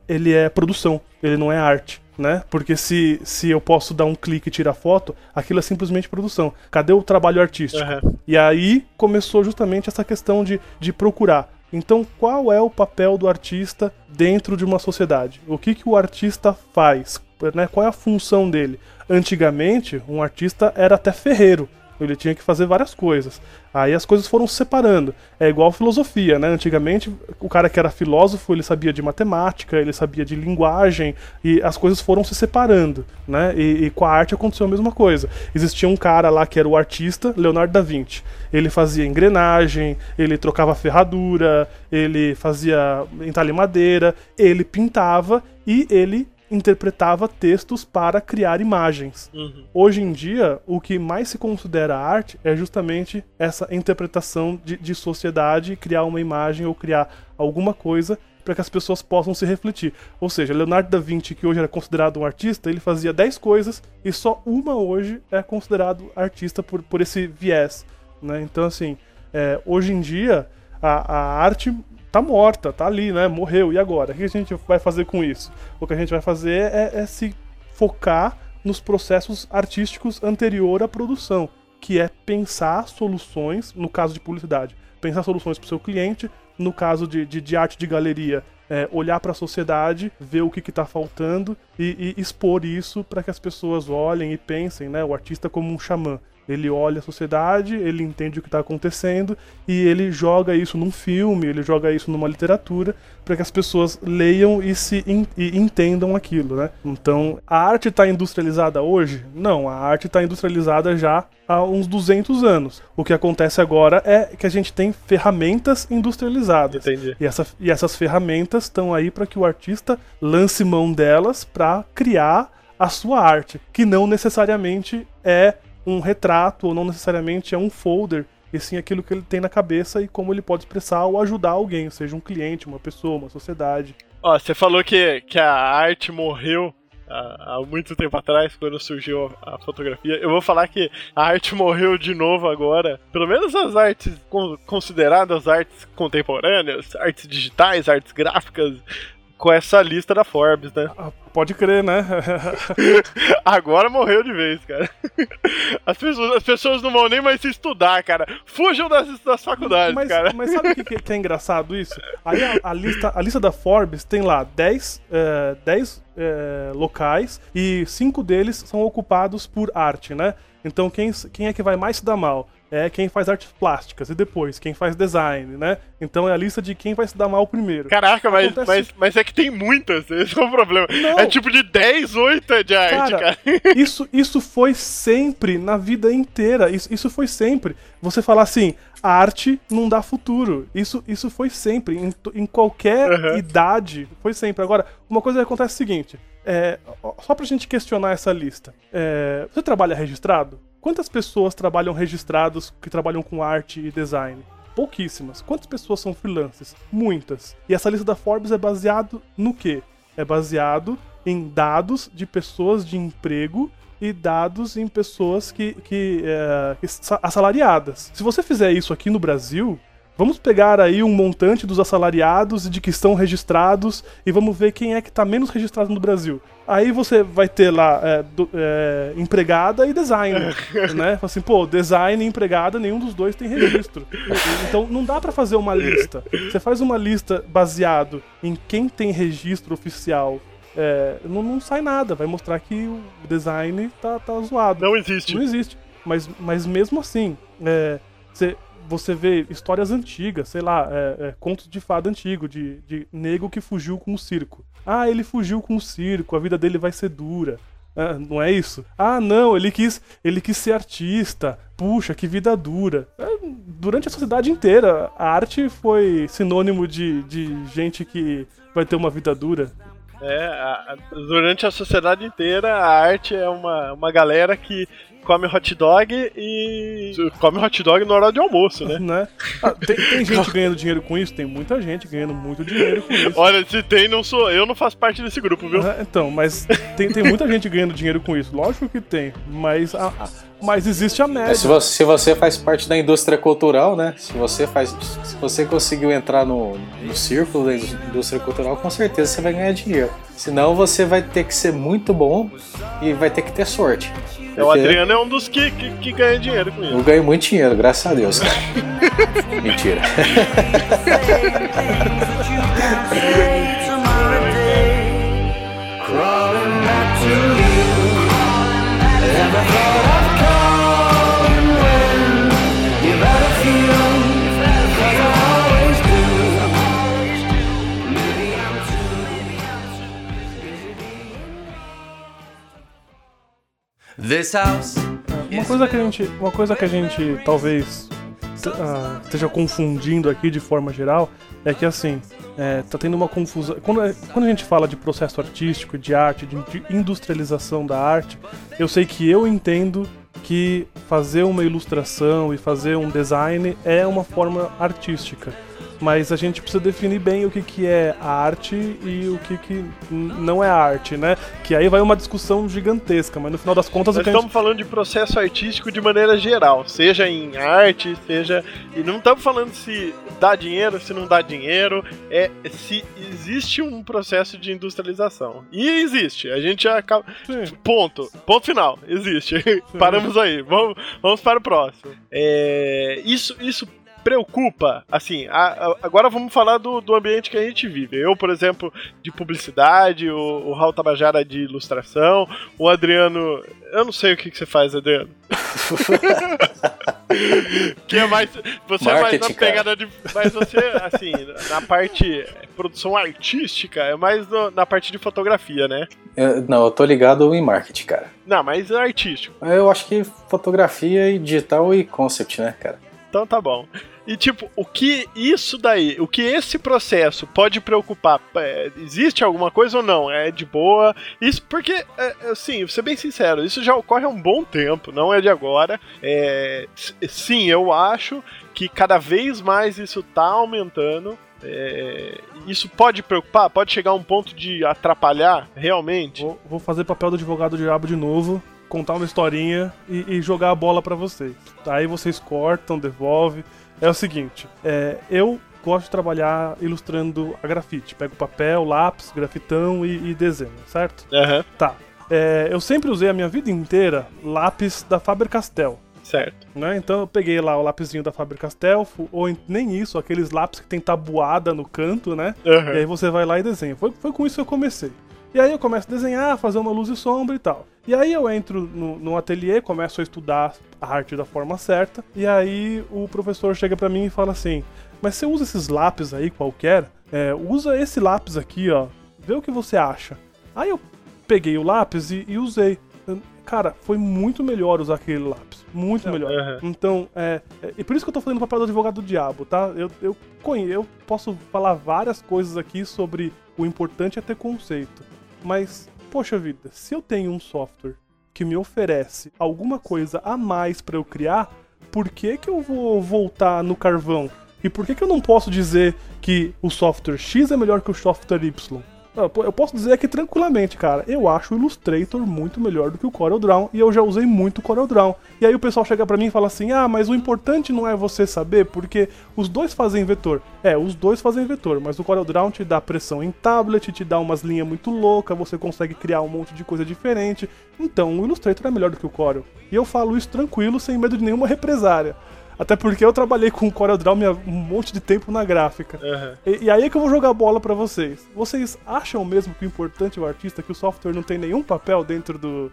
é- ele é produção, ele não é arte. Né? Porque se, se eu posso dar um clique e tirar foto, aquilo é simplesmente produção. Cadê o trabalho artístico? Aham. E aí começou justamente essa questão de, de procurar. Então, qual é o papel do artista dentro de uma sociedade? O que, que o artista faz? Né? Qual é a função dele? Antigamente, um artista era até ferreiro. Ele tinha que fazer várias coisas. Aí as coisas foram se separando. É igual filosofia, né? Antigamente, o cara que era filósofo, ele sabia de matemática, ele sabia de linguagem, e as coisas foram se separando, né? E, e com a arte aconteceu a mesma coisa. Existia um cara lá que era o artista, Leonardo da Vinci. Ele fazia engrenagem, ele trocava ferradura, ele fazia entalhe madeira, ele pintava e ele interpretava textos para criar imagens. Uhum. Hoje em dia, o que mais se considera arte é justamente essa interpretação de, de sociedade, criar uma imagem ou criar alguma coisa para que as pessoas possam se refletir. Ou seja, Leonardo da Vinci, que hoje era considerado um artista, ele fazia 10 coisas e só uma hoje é considerado artista por, por esse viés. Né? Então, assim, é, hoje em dia, a, a arte tá morta, tá ali, né? Morreu. E agora? O que a gente vai fazer com isso? O que a gente vai fazer é, é se focar nos processos artísticos anterior à produção, que é pensar soluções, no caso de publicidade, pensar soluções para o seu cliente, no caso de, de, de arte de galeria, é, olhar para a sociedade, ver o que está faltando e, e expor isso para que as pessoas olhem e pensem, né? O artista como um xamã. Ele olha a sociedade, ele entende o que está acontecendo e ele joga isso num filme, ele joga isso numa literatura para que as pessoas leiam e se in, e entendam aquilo, né? Então, a arte está industrializada hoje? Não, a arte está industrializada já há uns 200 anos. O que acontece agora é que a gente tem ferramentas industrializadas. Entendi. E, essa, e essas ferramentas estão aí para que o artista lance mão delas para criar a sua arte, que não necessariamente é um retrato ou não necessariamente é um folder, e sim aquilo que ele tem na cabeça e como ele pode expressar ou ajudar alguém, seja um cliente, uma pessoa, uma sociedade. Ó, você falou que, que a arte morreu há, há muito tempo atrás, quando surgiu a fotografia. Eu vou falar que a arte morreu de novo agora. Pelo menos as artes con- consideradas artes contemporâneas, artes digitais, artes gráficas, com essa lista da Forbes, né? Ah, pode crer, né? Agora morreu de vez, cara. As pessoas, as pessoas não vão nem mais se estudar, cara. Fujam das, das faculdades, mas, cara. mas sabe o que, que- que é engraçado isso? Aí a, a lista, a lista da Forbes tem lá 10, é, 10 é, locais e 5 deles são ocupados por arte, né? Então quem, quem é que vai mais se dar mal? É quem faz artes plásticas e depois quem faz design, né? Então é a lista de quem vai se dar mal primeiro. Caraca, mas, Acontece- mas, mas é que tem muitas, esse é o problema. Não. É tipo de 10, 8 de arte, Cara, cara. isso, isso foi sempre na vida inteira. Isso, isso foi sempre. Você falar assim, a arte não dá futuro. Isso, isso foi sempre. Em, em qualquer Uhum. idade, foi sempre. Agora, uma coisa que acontece é o seguinte: é, só pra gente questionar essa lista. É, você trabalha registrado? Quantas pessoas trabalham registrados que trabalham com arte e design? Pouquíssimas. Quantas pessoas são freelancers? Muitas. E essa lista da Forbes é baseado no quê? É baseado em dados de pessoas de emprego e dados em pessoas que, que, é, assalariadas. Se você fizer isso aqui no Brasil, vamos pegar aí um montante dos assalariados e de que estão registrados e vamos ver quem é que está menos registrado no Brasil. Aí você vai ter lá é, do- é, empregada e designer, né? Assim, pô, design e empregada, nenhum dos dois tem registro. Então não dá pra fazer uma lista. Você faz uma lista baseado em quem tem registro oficial é, não, não sai nada. Vai mostrar que o design tá, tá zoado. Não existe. Não existe. Mas, mas mesmo assim, é, cê- você vê histórias antigas, sei lá, é, é, contos de fada antigo, de, de nego que fugiu com o circo. Ah, ele fugiu com o circo, a vida dele vai ser dura. Ah, não é isso? Ah, não, ele quis, ele quis ser artista. Puxa, que vida dura. É, durante a sociedade inteira, a arte foi sinônimo de, de gente que vai ter uma vida dura. É, a- durante a sociedade inteira, a arte é uma, uma galera que come hot dog e come hot dog na hora de almoço, né? né? Ah, tem, tem gente ganhando dinheiro com isso? Tem muita gente ganhando muito dinheiro com isso. Olha, se tem, não sou eu, não faço parte desse grupo, viu? Ah, Então, mas tem, tem muita gente ganhando dinheiro com isso. Lógico que tem, mas, a- a- mas existe a média. É, se, você, se você faz parte da indústria cultural, né? Se você faz, se você conseguiu entrar no, no círculo da indústria cultural, com certeza você vai ganhar dinheiro. Senão você vai ter que ser muito bom e vai ter que ter sorte. É, o Adriano é um dos que, que, que ganha dinheiro com Eu isso. ganho muito dinheiro, graças a Deus. cara. Mentira. Uma coisa que a gente, uma coisa que a gente talvez ah, esteja confundindo aqui de forma geral é que assim é, tá tendo uma confusão. Quando, quando a gente fala de processo artístico, de arte, de de industrialização da arte, eu sei que eu entendo que fazer uma ilustração e fazer um design é uma forma artística. Mas a gente precisa definir bem o que, que é a arte e o que, que não é arte, né? Que aí vai uma discussão gigantesca, mas no final das contas o Nós gente estamos falando de processo artístico de maneira geral, seja em arte, seja. E não estamos falando se dá dinheiro, se não dá dinheiro, é se existe um processo de industrialização. E existe, a gente já acaba. Sim. Ponto. Ponto final. Existe. Paramos aí. Vamos, vamos para o próximo. É, isso, isso preocupa, assim, a- a- agora vamos falar do, do ambiente que a gente vive. Eu, por exemplo, de publicidade, o, o Raul Tabajara de ilustração, o Adriano. Eu não sei o que, que você faz, Adriano. que é mais. Você é mais na Marketing, cara. pegada de. Mas você, assim, na parte produção artística, é mais no- na parte de fotografia, né? Eu- não, eu tô ligado em marketing, cara. Não, mas é artístico. Eu acho que fotografia e digital e concept, né, cara? Então tá bom. E tipo, o que isso daí, o que esse processo pode preocupar? É, existe alguma coisa ou não? É de boa? Isso porque, é, assim, vou ser bem sincero, isso já ocorre há um bom tempo, não é de agora. É, sim, eu acho que cada vez mais isso tá aumentando. É, isso pode preocupar? Pode chegar a um ponto de atrapalhar realmente? Vou, vou fazer papel do advogado diabo de novo, contar uma historinha e, e jogar a bola pra vocês. Aí vocês cortam, devolve. É o seguinte, é, eu gosto de trabalhar ilustrando a grafite. Pego papel, lápis, grafitão e, e desenho, certo? Aham, Tá. É, eu sempre usei a minha vida inteira lápis da Faber-Castell. certo. Né? Então eu peguei lá o lapisinho da Faber-Castell, fu- ou em- nem isso, aqueles lápis que tem tabuada no canto, né? Aham. E aí você vai lá e desenha. Foi, foi com isso que eu comecei. E aí eu começo a desenhar, fazer uma luz e sombra e tal. E aí eu entro no, no ateliê, começo a estudar a arte da forma certa. E aí o professor chega pra mim e fala assim: Mas você usa esses lápis aí qualquer? É, usa esse lápis aqui, ó. Vê o que você acha. Aí eu peguei o lápis e, e usei. Cara, foi muito melhor usar aquele lápis. Muito melhor. aham. Então, é, é. E por isso que eu tô fazendo o papel do advogado do diabo, tá? Eu, eu, eu posso falar várias coisas aqui sobre o importante é ter conceito. Mas, poxa vida, se eu tenho um software que me oferece alguma coisa a mais pra eu criar, por que, que eu vou voltar no carvão? E por que, que eu não posso dizer que o software X é melhor que o software Y? Ah, Eu posso dizer aqui tranquilamente, cara. Eu acho o Illustrator muito melhor do que o CorelDRAW e eu já usei muito o CorelDRAW. E aí o pessoal chega pra mim e fala assim: "Ah, mas o importante não é você saber, porque os dois fazem vetor". É, os dois fazem vetor, mas o CorelDRAW te dá pressão em tablet, te dá umas linhas muito loucas, você consegue criar um monte de coisa diferente. Então, o Illustrator é melhor do que o Corel. E eu falo isso tranquilo, sem medo de nenhuma represária. Até porque eu trabalhei com o CorelDRAW minha- um monte de tempo na gráfica. Aham. E, e aí é que eu vou jogar a bola pra vocês. Vocês acham mesmo que o importante é o artista, que o software não tem nenhum papel dentro do,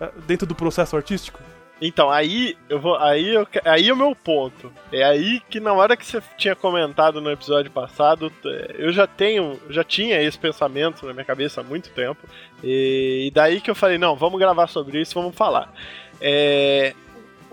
eh, dentro do processo artístico? Então, aí eu vou. Aí, eu, aí é o meu ponto. É aí que na hora que você tinha comentado no episódio passado, eu já tenho. Já tinha esse pensamento na minha cabeça há muito tempo. E, e daí que eu falei, não, vamos gravar sobre isso, vamos falar. É,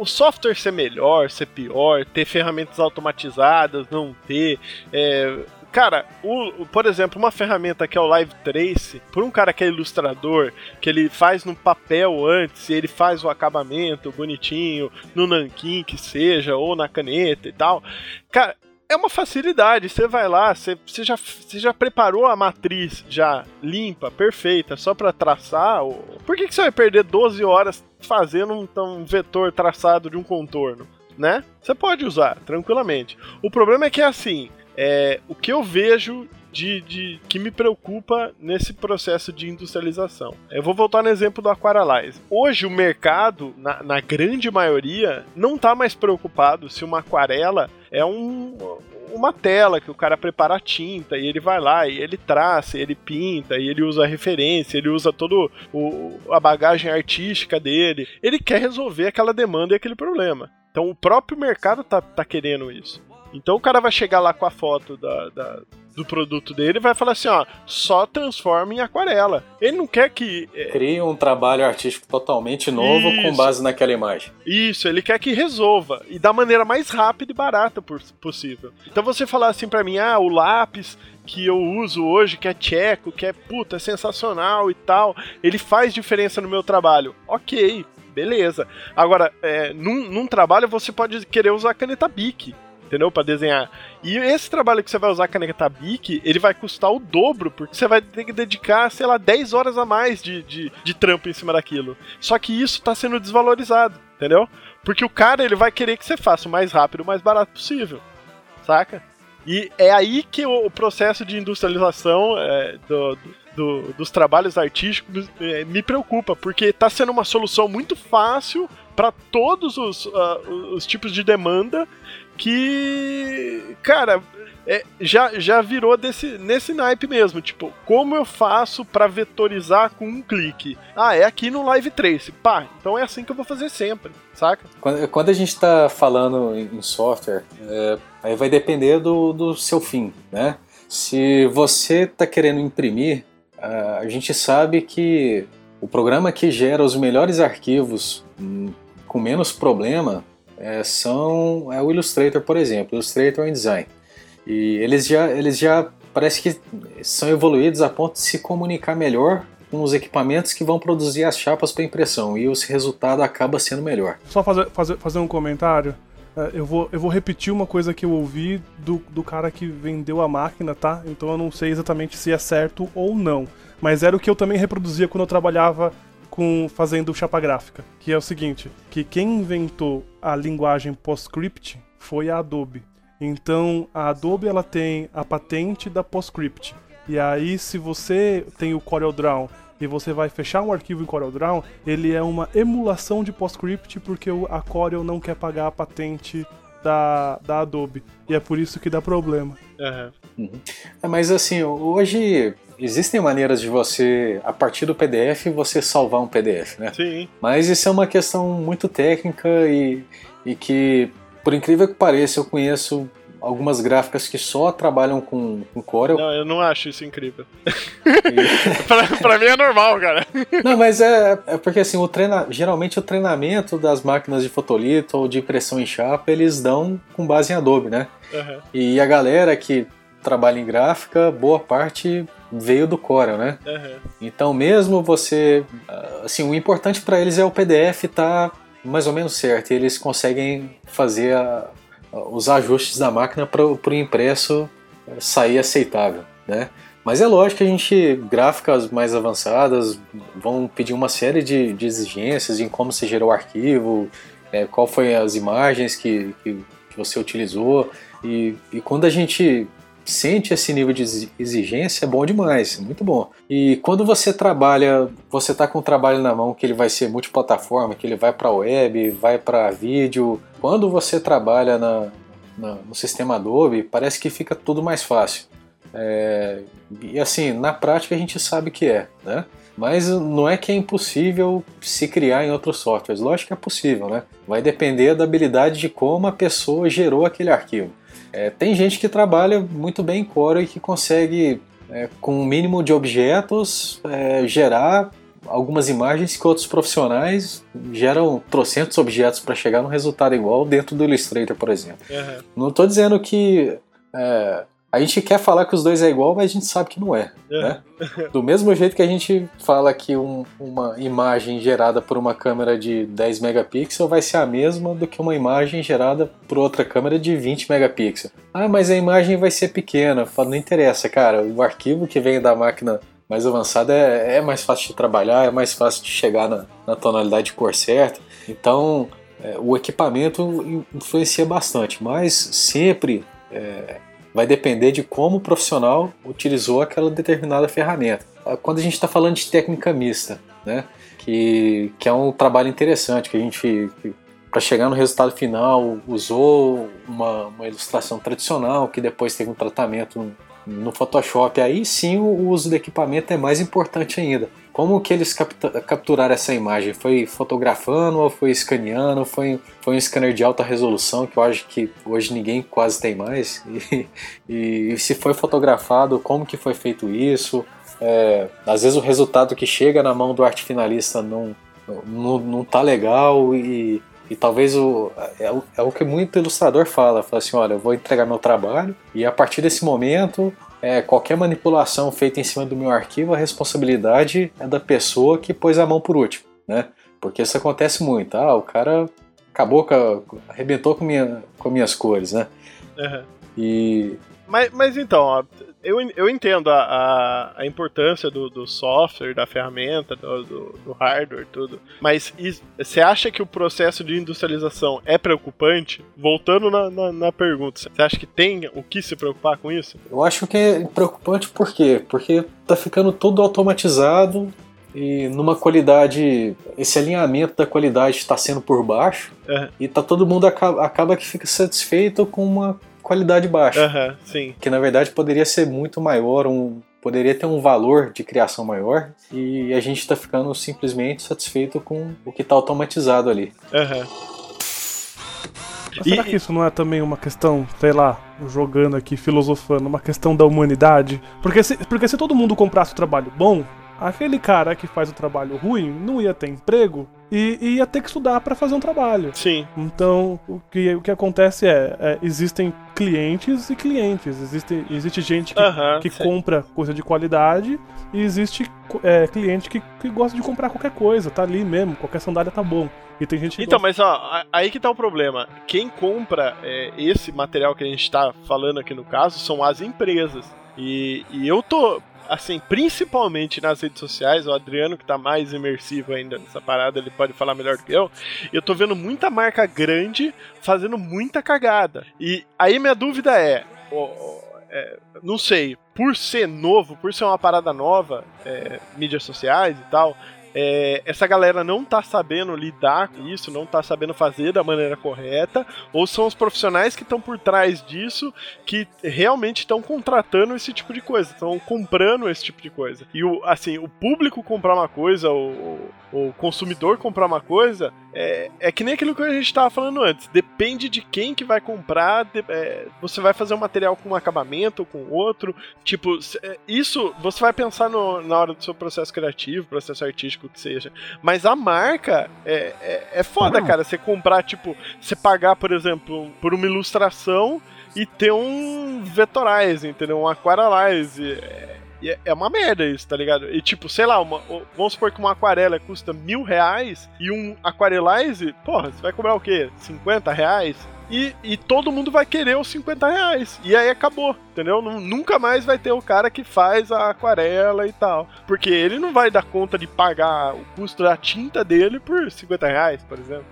o software ser melhor, ser pior, ter ferramentas automatizadas, não ter. é, Cara, o- por exemplo, uma ferramenta que é o Live Trace, por um cara que é ilustrador, que ele faz no papel antes, ele faz o acabamento bonitinho, no nanquim que seja, ou na caneta e tal. Cara, é uma facilidade. Você vai lá, você, você já, você já preparou a matriz já limpa, perfeita, só para traçar. Por que, que você vai perder 12 horas fazendo um, um vetor traçado de um contorno? Né? Você pode usar tranquilamente. O problema é que é assim: é, o que eu vejo de, de- que me preocupa nesse processo de industrialização. Eu vou voltar no exemplo do Aquaralize. Hoje o mercado, na, na grande maioria, não está mais preocupado se uma aquarela é um, uma tela que o cara prepara a tinta e ele vai lá e ele traça, e ele pinta, e ele usa a referência, ele usa todo o, a bagagem artística dele. Ele quer resolver aquela demanda e aquele problema. Então o próprio mercado tá, tá querendo isso. Então o cara vai chegar lá com a foto da, da- do produto dele e vai falar assim, ó, só transforma em aquarela. Ele não quer que é, Cria um trabalho artístico totalmente novo com Isso. base naquela imagem. Isso, ele quer que resolva e da maneira mais rápida e barata possível. Então você falar assim pra mim, ah, o lápis que eu uso hoje, que é tcheco, que é puta, é sensacional e tal, ele faz diferença no meu trabalho. Ok, beleza. Agora, é, num, num trabalho você pode querer usar caneta Bic. Entendeu? Pra desenhar. E esse trabalho que você vai usar a caneta Bic, ele vai custar o dobro, porque você vai ter que dedicar, sei lá, 10 horas a mais de, de, de trampo em cima daquilo. Só que isso tá sendo desvalorizado, entendeu? Porque o cara ele vai querer que você faça o mais rápido, o mais barato possível, saca? E é aí que o, processo de industrialização é, do- do- dos trabalhos artísticos é, me preocupa, porque tá sendo uma solução muito fácil para todos os, uh, os tipos de demanda que, cara, é, já, já virou desse, nesse naipe mesmo. Tipo, como eu faço para vetorizar com um clique? Ah, é aqui no Live Trace. Pá, então é assim que eu vou fazer sempre, saca? Quando, quando a gente está falando em software, é, aí vai depender do, do seu fim, né? Se você está querendo imprimir, a gente sabe que o programa que gera os melhores arquivos hum, com menos problema é, são é o Illustrator, por exemplo, Illustrator InDesign. E eles já, eles já parece que são evoluídos a ponto de se comunicar melhor com os equipamentos que vão produzir as chapas para impressão e o resultado acaba sendo melhor. Só fazer, fazer, fazer um comentário. É, eu vou, eu vou repetir uma coisa que eu ouvi do, do cara que vendeu a máquina, tá? Então eu não sei exatamente se é certo ou não. Mas era o que eu também reproduzia quando eu trabalhava com fazendo chapa gráfica. Que é o seguinte, que quem inventou a linguagem PostScript foi a Adobe. Então a Adobe ela tem a patente da PostScript. E aí se você tem o CorelDRAW e você vai fechar um arquivo em CorelDRAW, ele é uma emulação de PostScript porque a Corel não quer pagar a patente da, da Adobe. E é por isso que dá problema. Uhum. Uhum. É, mas assim, hoje existem maneiras de você, a partir do PDF, você salvar um PDF, né? Sim. Mas isso é uma questão muito técnica e, e que, por incrível que pareça, eu conheço algumas gráficas que só trabalham com, com Corel. Não, eu não acho isso incrível. pra, pra, mim é normal, cara. Não, mas é, é porque assim, o treina, geralmente o treinamento das máquinas de fotolito ou de impressão em chapa, eles dão com base em Adobe, né? Uhum. E a galera que trabalha em gráfica, boa parte veio do Corel, né? Uhum. Então mesmo você, assim, o importante para eles é o PDF estar tá mais ou menos certo, e eles conseguem fazer a, os ajustes da máquina para o impresso eh, sair aceitável, né? Mas é lógico que a gente, gráficas mais avançadas, vão pedir uma série de, de exigências em como se gerou o arquivo, é, qual foi as imagens que, que, que você utilizou. E, e, quando a gente sente esse nível de exigência, é bom demais, muito bom. E quando você trabalha, você está com o trabalho na mão que ele vai ser multiplataforma, que ele vai para web, vai para vídeo, quando você trabalha na, na, no sistema Adobe, parece que fica tudo mais fácil. É, e assim, na prática a gente sabe que é, né? Mas não é que é impossível se criar em outros softwares. Lógico que é possível, né? Vai depender da habilidade de como a pessoa gerou aquele arquivo. É, tem gente que trabalha muito bem em Corel e que consegue, é, com o um mínimo de objetos, é, gerar algumas imagens que outros profissionais geram trocentos objetos para chegar num resultado igual dentro do Illustrator, por exemplo. Uhum. Não estou dizendo que é, a gente quer falar que os dois é igual, mas a gente sabe que não é. Uhum. Né? Do mesmo jeito que a gente fala que um, uma imagem gerada por uma câmera de 10 megapixels vai ser a mesma do que uma imagem gerada por outra câmera de 20 megapixels. Ah, mas a imagem vai ser pequena. Não interessa, cara. O arquivo que vem da máquina mais avançada é, é, mais fácil de trabalhar, é mais fácil de chegar na, na tonalidade de cor certa. Então, é, o equipamento influencia bastante, mas sempre é, vai depender de como o profissional utilizou aquela determinada ferramenta. Ah, quando a gente está falando de técnica mista, né, que, que é um trabalho interessante, que a gente, para chegar no resultado final, usou uma, uma ilustração tradicional, que depois teve um tratamento no Photoshop, aí sim o uso do equipamento é mais importante ainda. Como que eles capturaram essa imagem? Foi fotografando ou foi escaneando? Foi, foi um scanner de alta resolução que eu acho que hoje ninguém quase tem mais? E, e se foi fotografado, como que foi feito isso? É, às vezes o resultado que chega na mão do arte finalista não, não, não tá legal e e talvez o, é, é o que muito ilustrador fala, fala assim, olha, eu vou entregar meu trabalho e a partir desse momento é, qualquer manipulação feita em cima do meu arquivo, a responsabilidade é da pessoa que pôs a mão por último, né? Porque isso acontece muito, ah, o cara acabou com arrebentou com, minha, com minhas cores, né? Uhum. E... Mas, mas então, ó, eu, eu entendo a, a, a importância do, do, software, da ferramenta, do, do, do hardware, tudo. Mas você acha que o processo de industrialização é preocupante? Voltando na, na, na pergunta, você acha que tem o que se preocupar com isso? Eu acho que é preocupante por quê? Porque tá ficando tudo automatizado e numa qualidade, esse alinhamento da qualidade está sendo por baixo Aham. e tá todo mundo acaba, acaba que fica satisfeito com uma qualidade baixa, sim. que na verdade poderia ser muito maior, um, poderia ter um valor de criação maior e a gente está ficando simplesmente satisfeito com o que está automatizado ali. Mas será E- que isso não é também uma questão, sei lá, jogando aqui, filosofando, uma questão da humanidade? Porque se, porque se todo mundo comprasse o trabalho bom, aquele cara que faz o trabalho ruim não ia ter emprego e, e ia ter que estudar pra fazer um trabalho. Sim. Então, o que, o que acontece é, é, existem clientes e clientes. Existe, existe gente que, que compra coisa de qualidade e existe é, cliente que, que gosta de comprar qualquer coisa. Tá ali mesmo, qualquer sandália tá bom. E tem gente que Então, gosta... mas ó, aí que tá o problema. Quem compra é, esse material que a gente tá falando aqui no caso são as empresas. E, e eu tô, assim, principalmente nas redes sociais, o Adriano que tá mais imersivo ainda nessa parada, ele pode falar melhor do que eu. Eu tô vendo muita marca grande fazendo muita cagada. E aí minha dúvida é. ó, é, não sei, por ser novo, por ser uma parada nova, é, mídias sociais e tal, é, essa galera não tá sabendo lidar com isso, não tá sabendo fazer da maneira correta, ou são os profissionais que estão por trás disso que realmente estão contratando esse tipo de coisa, estão comprando esse tipo de coisa. E o, assim, o público comprar uma coisa, o, o, consumidor comprar uma coisa, é, é que nem aquilo que a gente tava falando antes. Depende de quem que vai comprar, de- é, você vai fazer um material com um acabamento, com outro. Tipo, é, isso você vai pensar no- na hora do seu processo criativo, processo artístico, que seja. Mas a marca é, é, é foda, cara. Você comprar, tipo, você pagar, por exemplo, por uma ilustração e ter um Vectorize, entendeu? Um Aquarelize. É, e é- é uma merda isso, tá ligado? E tipo, sei lá, uma- vamos supor que uma aquarela custa mil reais e um Aquarelize, porra, você vai cobrar o quê? 50 reais? E, e todo mundo vai querer os 50 reais. E aí acabou, entendeu? Nu- Nunca mais vai ter o cara que faz a aquarela e tal. Porque ele não vai dar conta de pagar o custo da tinta dele por 50 reais, por exemplo.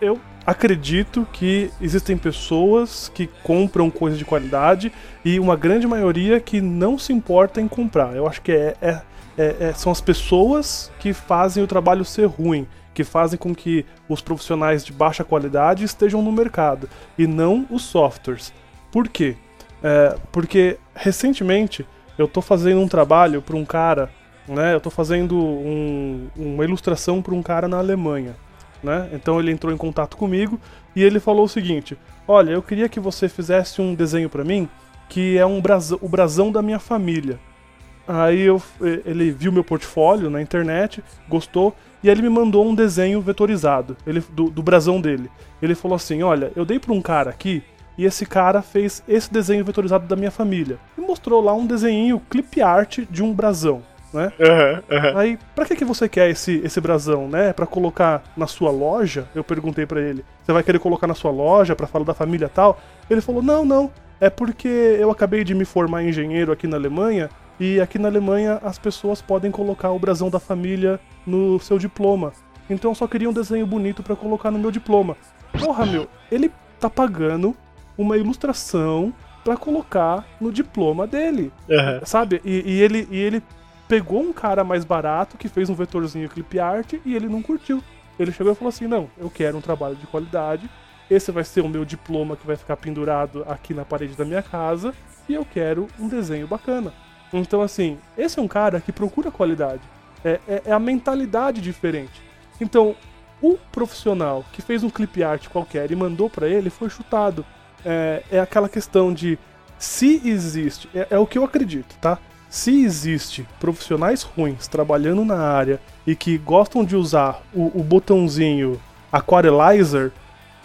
Eu acredito que existem pessoas que compram coisa de qualidade e uma grande maioria que não se importa em comprar. Eu acho que é, é- é- é- são as pessoas que fazem o trabalho ser ruim, que fazem com que os profissionais de baixa qualidade estejam no mercado e não os softwares. Por quê? É, porque recentemente eu estou fazendo um trabalho para um cara, né? Eu estou fazendo um- uma ilustração para um cara na Alemanha né? Então ele entrou em contato comigo e ele falou o seguinte: Olha, eu queria que você fizesse um desenho pra mim que é um brasão, o brasão da minha família. Aí eu, ele viu meu portfólio na internet, gostou e aí ele me mandou um desenho vetorizado ele, do, do brasão dele. Ele falou assim: Olha, eu dei pra um cara aqui e esse cara fez esse desenho vetorizado da minha família. E mostrou lá um desenho clip art de um brasão, né? Aham, aham. Aí, pra que, que você quer esse, esse brasão, né? Pra colocar na sua loja? Eu perguntei pra ele. Você vai querer colocar na sua loja pra falar da família e tal? Ele falou: Não, não. É porque eu acabei de me formar engenheiro aqui na Alemanha e aqui na Alemanha as pessoas podem colocar o brasão da família no seu diploma. Então eu só queria um desenho bonito pra colocar no meu diploma. Porra, meu, ele tá pagando uma ilustração pra colocar no diploma dele. aham. Sabe? E, e ele, e ele pegou um cara mais barato que fez um vetorzinho clip art e ele não curtiu. Ele chegou e falou assim: Não, eu quero um trabalho de qualidade. Esse vai ser o meu diploma que vai ficar pendurado aqui na parede da minha casa. E eu quero um desenho bacana. Então, assim, esse é um cara que procura qualidade. É, é- é a mentalidade diferente. Então, o profissional que fez um clip art qualquer e mandou pra ele foi chutado. É, é aquela questão de se existe, é, é o que eu acredito, tá? Se existe profissionais ruins trabalhando na área e que gostam de usar o, o botãozinho Aquarelizer,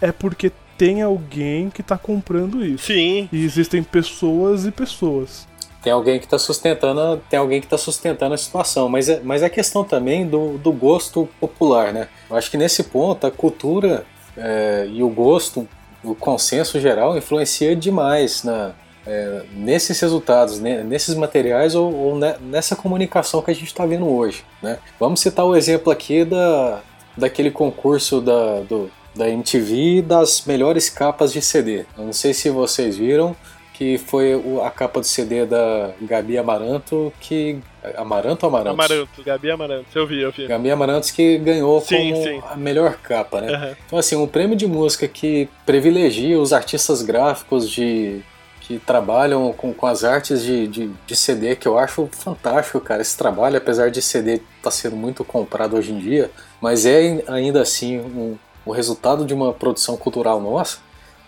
é porque tem alguém que tá comprando isso. Sim. E existem pessoas e pessoas. Tem alguém que está sustentando, tem alguém que tá sustentando a situação, mas é, mas é questão também do, do gosto popular, né? Eu acho que nesse ponto a cultura é, e o gosto, o consenso geral influencia demais na, é, nesses resultados, né, nesses materiais ou, ou ne- nessa comunicação que a gente está vendo hoje, né? Vamos citar o exemplo aqui da, daquele concurso da, do, da MTV das melhores capas de CD. Eu não sei se vocês viram, que foi a capa do CD da Gabi Amaranto, que. Amaranto ou Amarantos? Amaranto, Gabi Amaranto. Eu vi, eu vi. Gabi Amarantos que ganhou Sim, como sim. a melhor capa, né? Aham. Então, assim, um prêmio de música que privilegia os artistas gráficos de que trabalham com, com as artes de, de, de CD, que eu acho fantástico, cara. Esse trabalho, apesar de CD estar tá sendo muito comprado hoje em dia, mas é ainda assim um, o resultado de uma produção cultural nossa.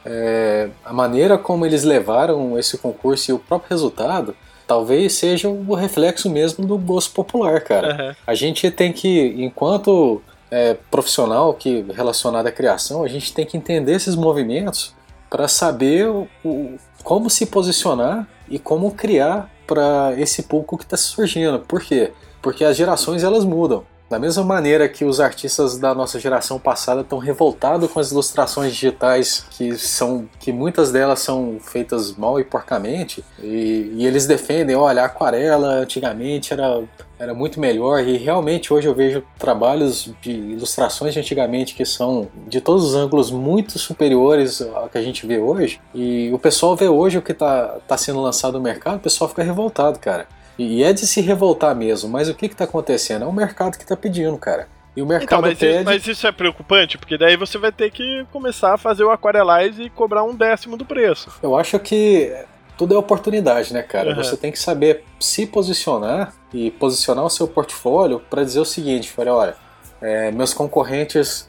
É, a maneira como eles levaram esse concurso e o próprio resultado talvez seja o reflexo mesmo do gosto popular, cara. Aham. A gente tem que, enquanto é, profissional que relacionado à criação, a gente tem que entender esses movimentos para saber o, o- como se posicionar e como criar para esse público que está surgindo. Por quê? Porque as gerações elas mudam. Da mesma maneira que os artistas da nossa geração passada estão revoltados com as ilustrações digitais que são que muitas delas são feitas mal e porcamente e, e eles defendem, olha, a aquarela antigamente era era muito melhor e realmente hoje eu vejo trabalhos de ilustrações de antigamente que são de todos os ângulos muito superiores ao que a gente vê hoje e o pessoal vê hoje o que está tá sendo lançado no mercado, o pessoal fica revoltado, cara. E é de se revoltar mesmo, mas o que está acontecendo? É o mercado que está pedindo, cara. E o Então, mercado mas, pede. isso, mas isso é preocupante, porque daí você vai ter que começar a fazer o Aquarelize e cobrar um décimo do preço. Eu acho que tudo é oportunidade, né, cara? Uhum. Você tem que saber se posicionar e posicionar o seu portfólio para dizer o seguinte: olha, olha, é, meus concorrentes,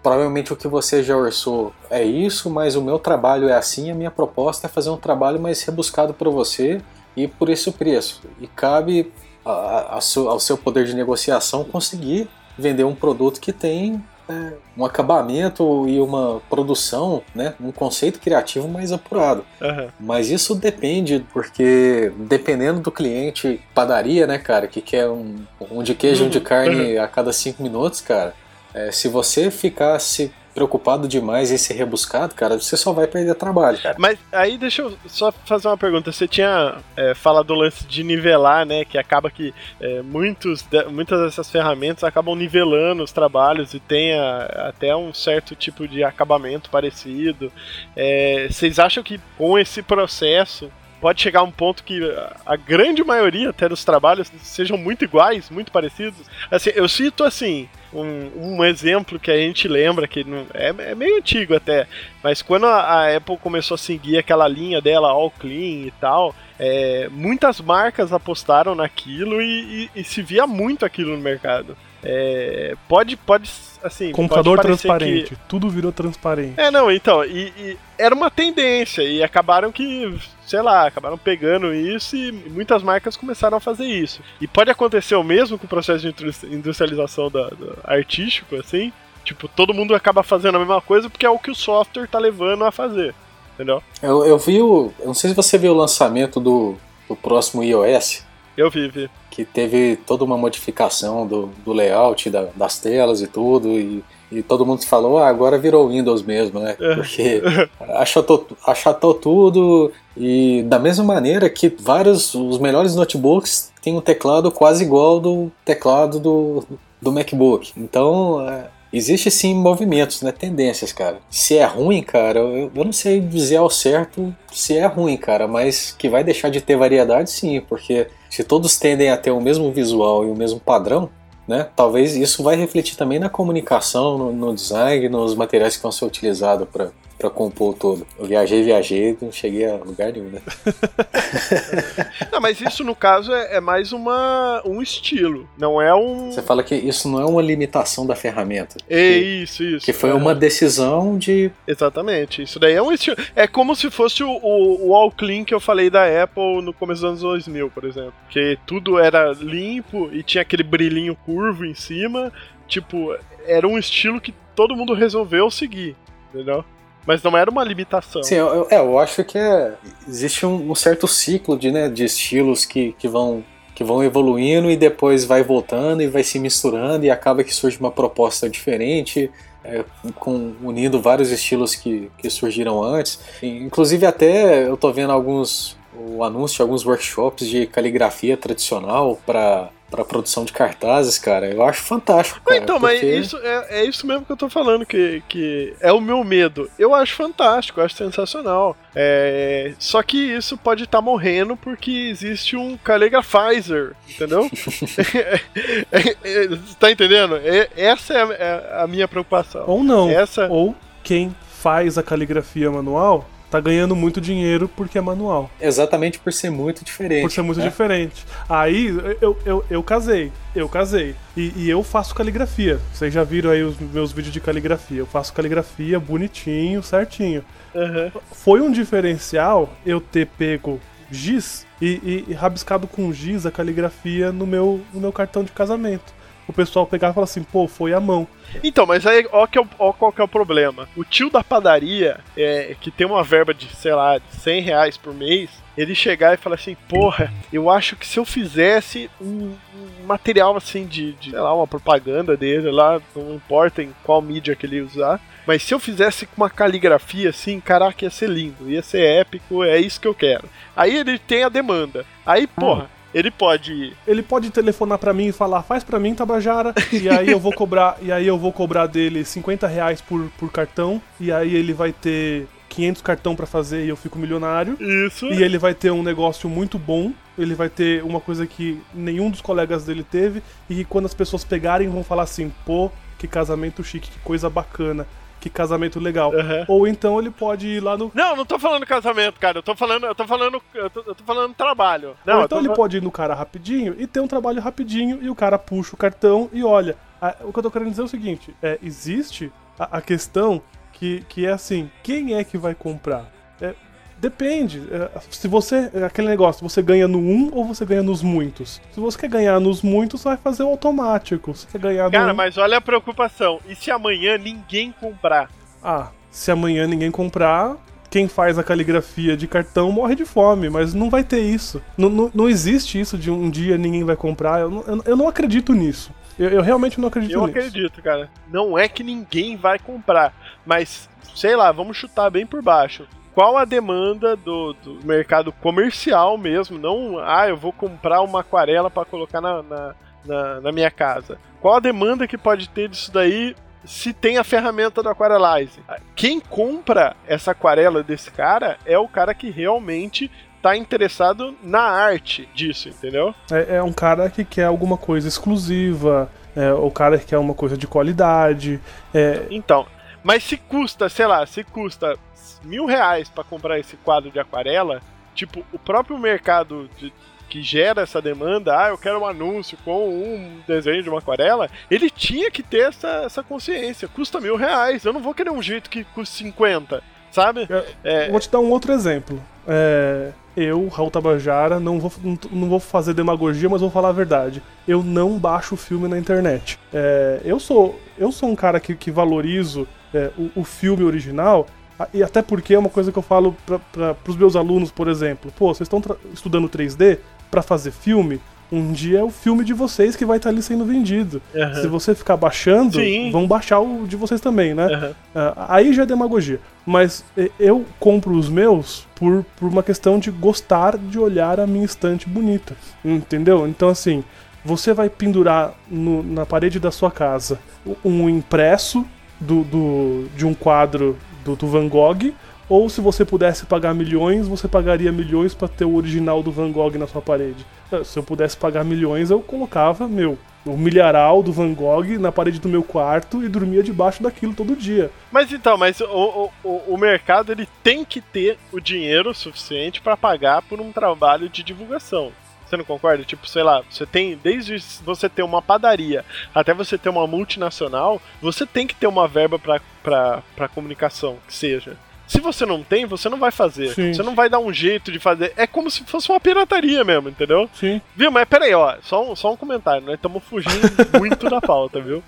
provavelmente o que você já orçou é isso, mas o meu trabalho é assim, a minha proposta é fazer um trabalho mais rebuscado para você e por esse preço. E cabe a- a seu- ao seu poder de negociação conseguir vender um produto que tem é, um acabamento e uma produção, né, um conceito criativo mais apurado. Aham. Mas isso depende, porque dependendo do cliente, padaria, né, cara, que quer um, um de queijo um de Uhum. carne a cada cinco minutos, cara, é, se você ficar se preocupado demais em ser rebuscado, cara, você só vai perder trabalho, cara. Mas aí deixa eu só fazer uma pergunta. Você tinha é, falado do lance de nivelar, né? Que acaba que é, muitos, de- muitas dessas ferramentas acabam nivelando os trabalhos e tem a- até um certo tipo de acabamento parecido. É, vocês acham que com esse processo pode chegar a um ponto que a- grande maioria até dos trabalhos sejam muito iguais, muito parecidos? Assim, eu cito assim. Um, um exemplo que a gente lembra que não, é, é meio antigo até, mas quando a, a Apple começou a seguir aquela linha dela all clean e tal, é, muitas marcas apostaram naquilo e, e- e se via muito aquilo no mercado. É, pode, pode, assim, Computador pode transparente, que- tudo virou transparente. é, não, então, e, e era uma tendência, e acabaram que, sei lá, acabaram pegando isso e muitas marcas começaram a fazer isso. E pode acontecer o mesmo com o processo de industri- industrialização da, da- artístico, assim, tipo, todo mundo acaba fazendo a mesma coisa porque é o que o software tá levando a fazer, entendeu? Eu, eu vi o. Eu não sei se você viu o lançamento do, do próximo iOS, Eu vi, vi. que teve toda uma modificação do, do layout da- das telas e tudo, e, e todo mundo falou, ah, agora virou Windows mesmo, né? É. Porque achatou, achatou tudo, e da mesma maneira que vários, os melhores notebooks têm um teclado quase igual do teclado do, do MacBook. Então, é, existe sim movimentos, né? Tendências, cara. Se é ruim, cara, eu, eu não sei dizer ao certo se é ruim, cara, mas que vai deixar de ter variedade, sim, porque se todos tendem a ter o mesmo visual e o mesmo padrão, né? Talvez isso vai refletir também na comunicação, no, no design, nos materiais que vão ser utilizados para para compor todo. Eu viajei, viajei, não cheguei a lugar nenhum, né? Não, mas isso no caso é, é mais uma, um estilo, não é um. Você fala que isso não é uma limitação da ferramenta. É isso, isso. Que foi é. uma decisão de. Exatamente, isso daí é um estilo. É como se fosse o, o, o All Clean que eu falei da Apple no começo dos anos 2000, por exemplo. Que tudo era limpo e tinha aquele brilhinho curvo em cima. Tipo, era um estilo que todo mundo resolveu seguir, entendeu? Mas não era uma limitação. Sim, eu, eu- é, eu acho que é, existe um, um certo ciclo de, né, de estilos que, que, vão, que vão evoluindo e depois vai voltando e vai se misturando e acaba que surge uma proposta diferente, é, com, unindo vários estilos que, que surgiram antes. Inclusive até eu tô vendo alguns o anúncio de alguns workshops de caligrafia tradicional para para produção de cartazes, cara, eu acho fantástico. Cara, então, mas isso é, é isso mesmo que eu tô falando, que, que é o meu medo. Eu acho fantástico, eu acho sensacional. É, só que isso pode estar tá morrendo porque existe um caligrafizer, entendeu? é, é, tá entendendo? É, essa é a, é a, minha preocupação. Ou não. Essa... Ou quem faz a caligrafia manual tá ganhando muito dinheiro porque é manual. Exatamente por ser muito diferente. Por ser muito né? diferente. Aí eu, eu, eu casei, eu casei. E, e, eu faço caligrafia. Vocês já viram aí os meus vídeos de caligrafia. Eu faço caligrafia bonitinho, certinho. Uhum. Foi um diferencial eu ter pego giz e, e, e rabiscado com giz a caligrafia no meu, no meu cartão de casamento o pessoal pegar e falar assim, pô, foi a mão. Então, mas aí, ó, que é, ó qual que é o problema. O tio da padaria, é, que tem uma verba de, sei lá, de 100 reais por mês, ele chegar e falar assim, porra, eu acho que se eu fizesse um, um material assim de, de, sei lá, uma propaganda dele lá, não importa em qual mídia que ele usar, mas se eu fizesse com uma caligrafia assim, caraca, ia ser lindo, ia ser épico, é isso que eu quero. Aí ele tem a demanda. Aí, porra, ele pode. Ele pode telefonar para mim e falar, faz para mim, Tabajara, e aí eu vou cobrar, e aí eu vou cobrar dele 50 reais por, por cartão, e aí ele vai ter 500 cartão para fazer e eu fico milionário. Isso. E ele vai ter um negócio muito bom. Ele vai ter uma coisa que nenhum dos colegas dele teve. E quando as pessoas pegarem vão falar assim: pô, que casamento chique, que coisa bacana que casamento legal. Uhum. Ou então ele pode ir lá no. Não, não tô falando casamento, cara. Eu tô falando, eu tô falando, eu tô, eu tô falando trabalho. Não, Ou então ele pode ir no cara rapidinho e ter um trabalho rapidinho e o cara puxa o cartão e olha. A, o que eu tô querendo dizer é o seguinte: é, existe a, a questão que, que é assim, quem é que vai comprar? É, Depende. É, se você. É aquele negócio, você ganha no um ou você ganha nos muitos? Se você quer ganhar nos muitos, vai fazer o automático. Se você quer ganhar Cara, no... mas olha a preocupação. E se amanhã ninguém comprar? Ah, se amanhã ninguém comprar, quem faz a caligrafia de cartão morre de fome, mas não vai ter isso. Não, não, não existe isso de um dia ninguém vai comprar. Eu, eu, eu não acredito nisso. Eu, eu, realmente não acredito eu nisso. Eu acredito, cara. Não é que ninguém vai comprar, mas sei lá, vamos chutar bem por baixo qual a demanda do, do mercado comercial mesmo, não, ah, eu vou comprar uma aquarela para colocar na, na, na, na, minha casa. Qual a demanda que pode ter disso daí se tem a ferramenta do Aquarelize? Quem compra essa aquarela desse cara é o cara que realmente tá interessado na arte disso, entendeu? É, é um cara que quer alguma coisa exclusiva, é o cara que quer uma coisa de qualidade. É... Então, mas se custa, sei lá, se custa mil reais para comprar esse quadro de aquarela, tipo, o próprio mercado de, que gera essa demanda, ah, eu quero um anúncio com um desenho de uma aquarela, ele tinha que ter essa, essa consciência. Custa mil reais, eu não vou querer um jeito que custe 50, sabe? É... Vou te dar um outro exemplo. É, eu, Raul Tabajara, não vou, não vou fazer demagogia, mas vou falar a verdade. Eu não baixo filme na internet. É, eu sou eu sou um cara que, que valorizo é, o, o, filme original e até porque é uma coisa que eu falo para os meus alunos, por exemplo. Pô, vocês estão estudando 3D para fazer filme? Um dia é o filme de vocês que vai estar tá ali sendo vendido. Uhum. Se você ficar baixando, Sim. vão baixar o de vocês também, né? Uhum. Uh, aí já é demagogia. Mas eu compro os meus por, por uma questão de gostar de olhar a minha estante bonita. Entendeu? Então, assim, você vai pendurar no, na parede da sua casa um impresso do, do, de um quadro do, do Van Gogh, ou se você pudesse pagar milhões, você pagaria milhões para ter o original do Van Gogh na sua parede. É, se eu pudesse pagar milhões, eu colocava, meu, o milharal do Van Gogh na parede do meu quarto e dormia debaixo daquilo todo dia. Mas então, mas o, o, o mercado ele tem que ter o dinheiro suficiente para pagar por um trabalho de divulgação. Você não concorda? Tipo, sei lá, você tem, desde você ter uma padaria até você ter uma multinacional, você tem que ter uma verba para comunicação, que seja. Se você não tem, você não vai fazer. Sim. Você não vai dar um jeito de fazer. É como se fosse uma pirataria mesmo, entendeu? Sim. Viu? Mas peraí, ó. Só um, só um comentário. Nós estamos fugindo muito da pauta, viu?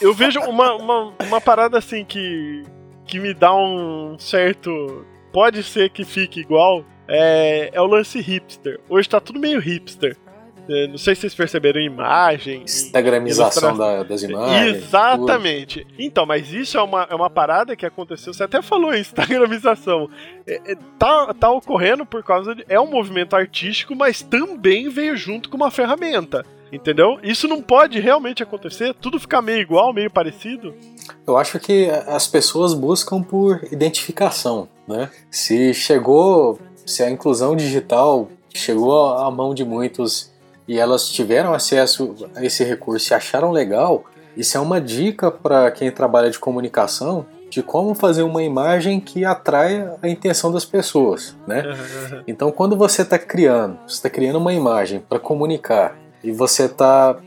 Eu vejo uma, uma, uma parada assim que, que me dá um certo pode ser que fique igual é, é o lance hipster. Hoje tá tudo meio hipster. eh, não sei se vocês perceberam imagem. Instagramização da- das imagens. Exatamente. Então, mas isso é uma, é uma parada que aconteceu. Você até falou Instagramização. É, é, tá, tá ocorrendo por causa de. É um movimento artístico, mas também veio junto com uma ferramenta. Entendeu? Isso não pode realmente acontecer, tudo ficar meio igual, meio parecido. Eu acho que as pessoas buscam por identificação, né? Se chegou, se a inclusão digital chegou à mão de muitos e elas tiveram acesso a esse recurso e acharam legal, isso é uma dica para quem trabalha de comunicação de como fazer uma imagem que atraia a intenção das pessoas, né? Então, quando você está criando, você está criando uma imagem para comunicar e você está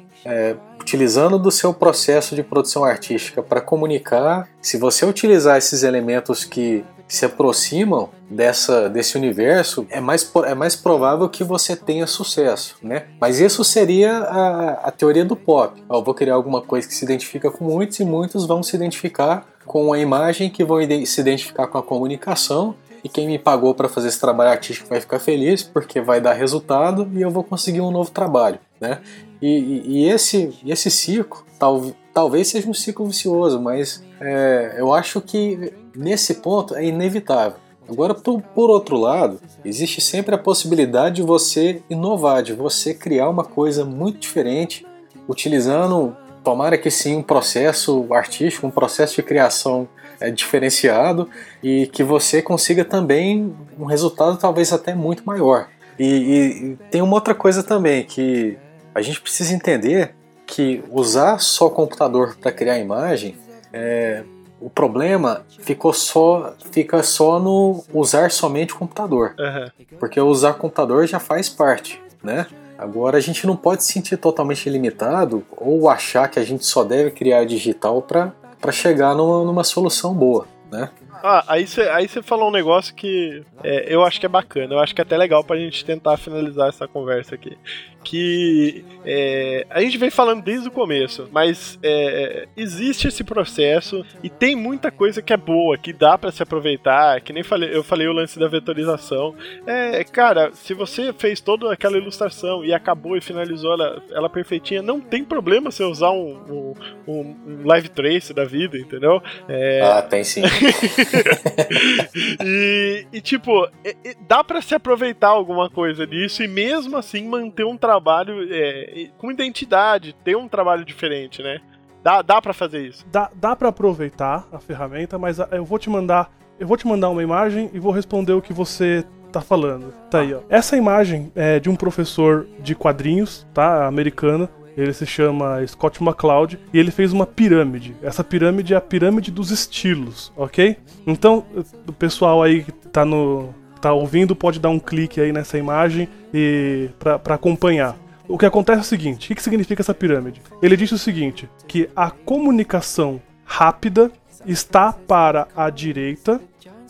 utilizando do seu processo de produção artística para comunicar, se você utilizar esses elementos que se aproximam dessa, desse universo, é mais, é mais provável que você tenha sucesso, né? Mas isso seria a, a teoria do pop. Eu vou criar alguma coisa que se identifica com muitos e muitos vão se identificar com a imagem, que vão se identificar com a comunicação e quem me pagou para fazer esse trabalho artístico vai ficar feliz porque vai dar resultado e eu vou conseguir um novo trabalho, né? E, e- esse, esse ciclo tal, talvez seja um ciclo vicioso, mas é, eu acho que nesse ponto é inevitável. Agora, por, outro lado, existe sempre a possibilidade de você inovar, de você criar uma coisa muito diferente, utilizando, tomara que sim, um processo artístico, um processo de criação é, diferenciado e que você consiga também um resultado talvez até muito maior. E, e- e tem uma outra coisa também que a gente precisa entender que usar só computador para criar imagem, é, o problema ficou só, fica só no usar somente o computador, Aham. porque usar computador já faz parte, né? Agora a gente não pode se sentir totalmente limitado ou achar que a gente só deve criar digital para chegar numa, numa solução boa, né? Ah, aí você aí falou um negócio que é, eu acho que é bacana, eu acho que é até legal pra gente tentar finalizar essa conversa aqui. Que é, a gente vem falando desde o começo, mas é, existe esse processo e tem muita coisa que é boa, que dá pra se aproveitar, que nem falei, eu falei o lance da vetorização. É, cara, se você fez toda aquela ilustração e acabou e finalizou ela, ela perfeitinha, não tem problema você usar um, um, um live trace da vida, entendeu? É, Ah, tem sim. e, e, tipo, é- é- dá pra se aproveitar alguma coisa disso e mesmo assim manter um trabalho é, com identidade, ter um trabalho diferente, né? Dá, dá pra fazer isso. Dá, dá para aproveitar a ferramenta, mas a- eu vou te mandar, eu vou te mandar uma imagem e vou responder o que você tá falando. Tá aí, ó. Essa imagem é de um professor de quadrinhos, tá, americano. Ele se chama Scott McCloud e ele fez uma pirâmide. Essa pirâmide é a pirâmide dos estilos, ok? Então, o pessoal aí que tá no tá ouvindo pode dar um clique aí nessa imagem e para acompanhar. O que acontece é o seguinte: o que, significa essa pirâmide? Ele disse o seguinte: que a comunicação rápida está para a direita,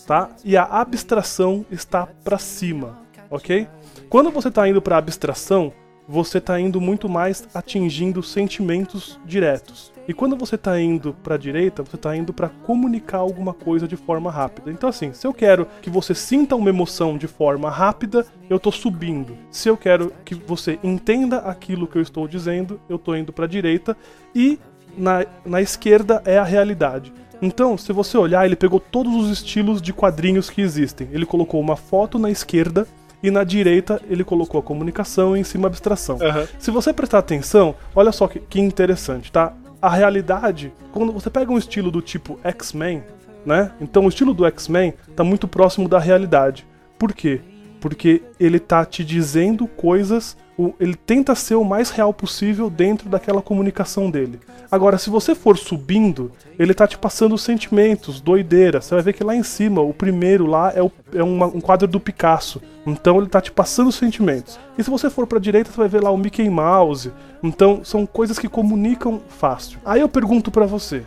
tá? E a abstração está para cima, ok? Quando você está indo para abstração, você está indo muito mais atingindo sentimentos diretos. E quando você está indo para a direita, você está indo para comunicar alguma coisa de forma rápida. Então assim, se eu quero que você sinta uma emoção de forma rápida, eu estou subindo. Se eu quero que você entenda aquilo que eu estou dizendo, eu estou indo para a direita e na, na esquerda é a realidade. Então, se você olhar, ele pegou todos os estilos de quadrinhos que existem. Ele colocou uma foto na esquerda e na direita ele colocou a comunicação e em cima a abstração. Aham. Se você prestar atenção, olha só que, que interessante, tá? A realidade, quando você pega um estilo do tipo X-Men, né? Então o estilo do X-Men tá muito próximo da realidade. Por quê? Porque ele tá te dizendo coisas, o- ele tenta ser o mais real possível dentro daquela comunicação dele. Agora, se você for subindo, ele tá te passando sentimentos, doideira. Você vai ver que lá em cima, o primeiro lá é, o- é uma- um quadro do Picasso. Então ele tá te passando sentimentos. E se você for pra direita, você vai ver lá o Mickey Mouse. Então são coisas que comunicam fácil. Aí eu pergunto pra você: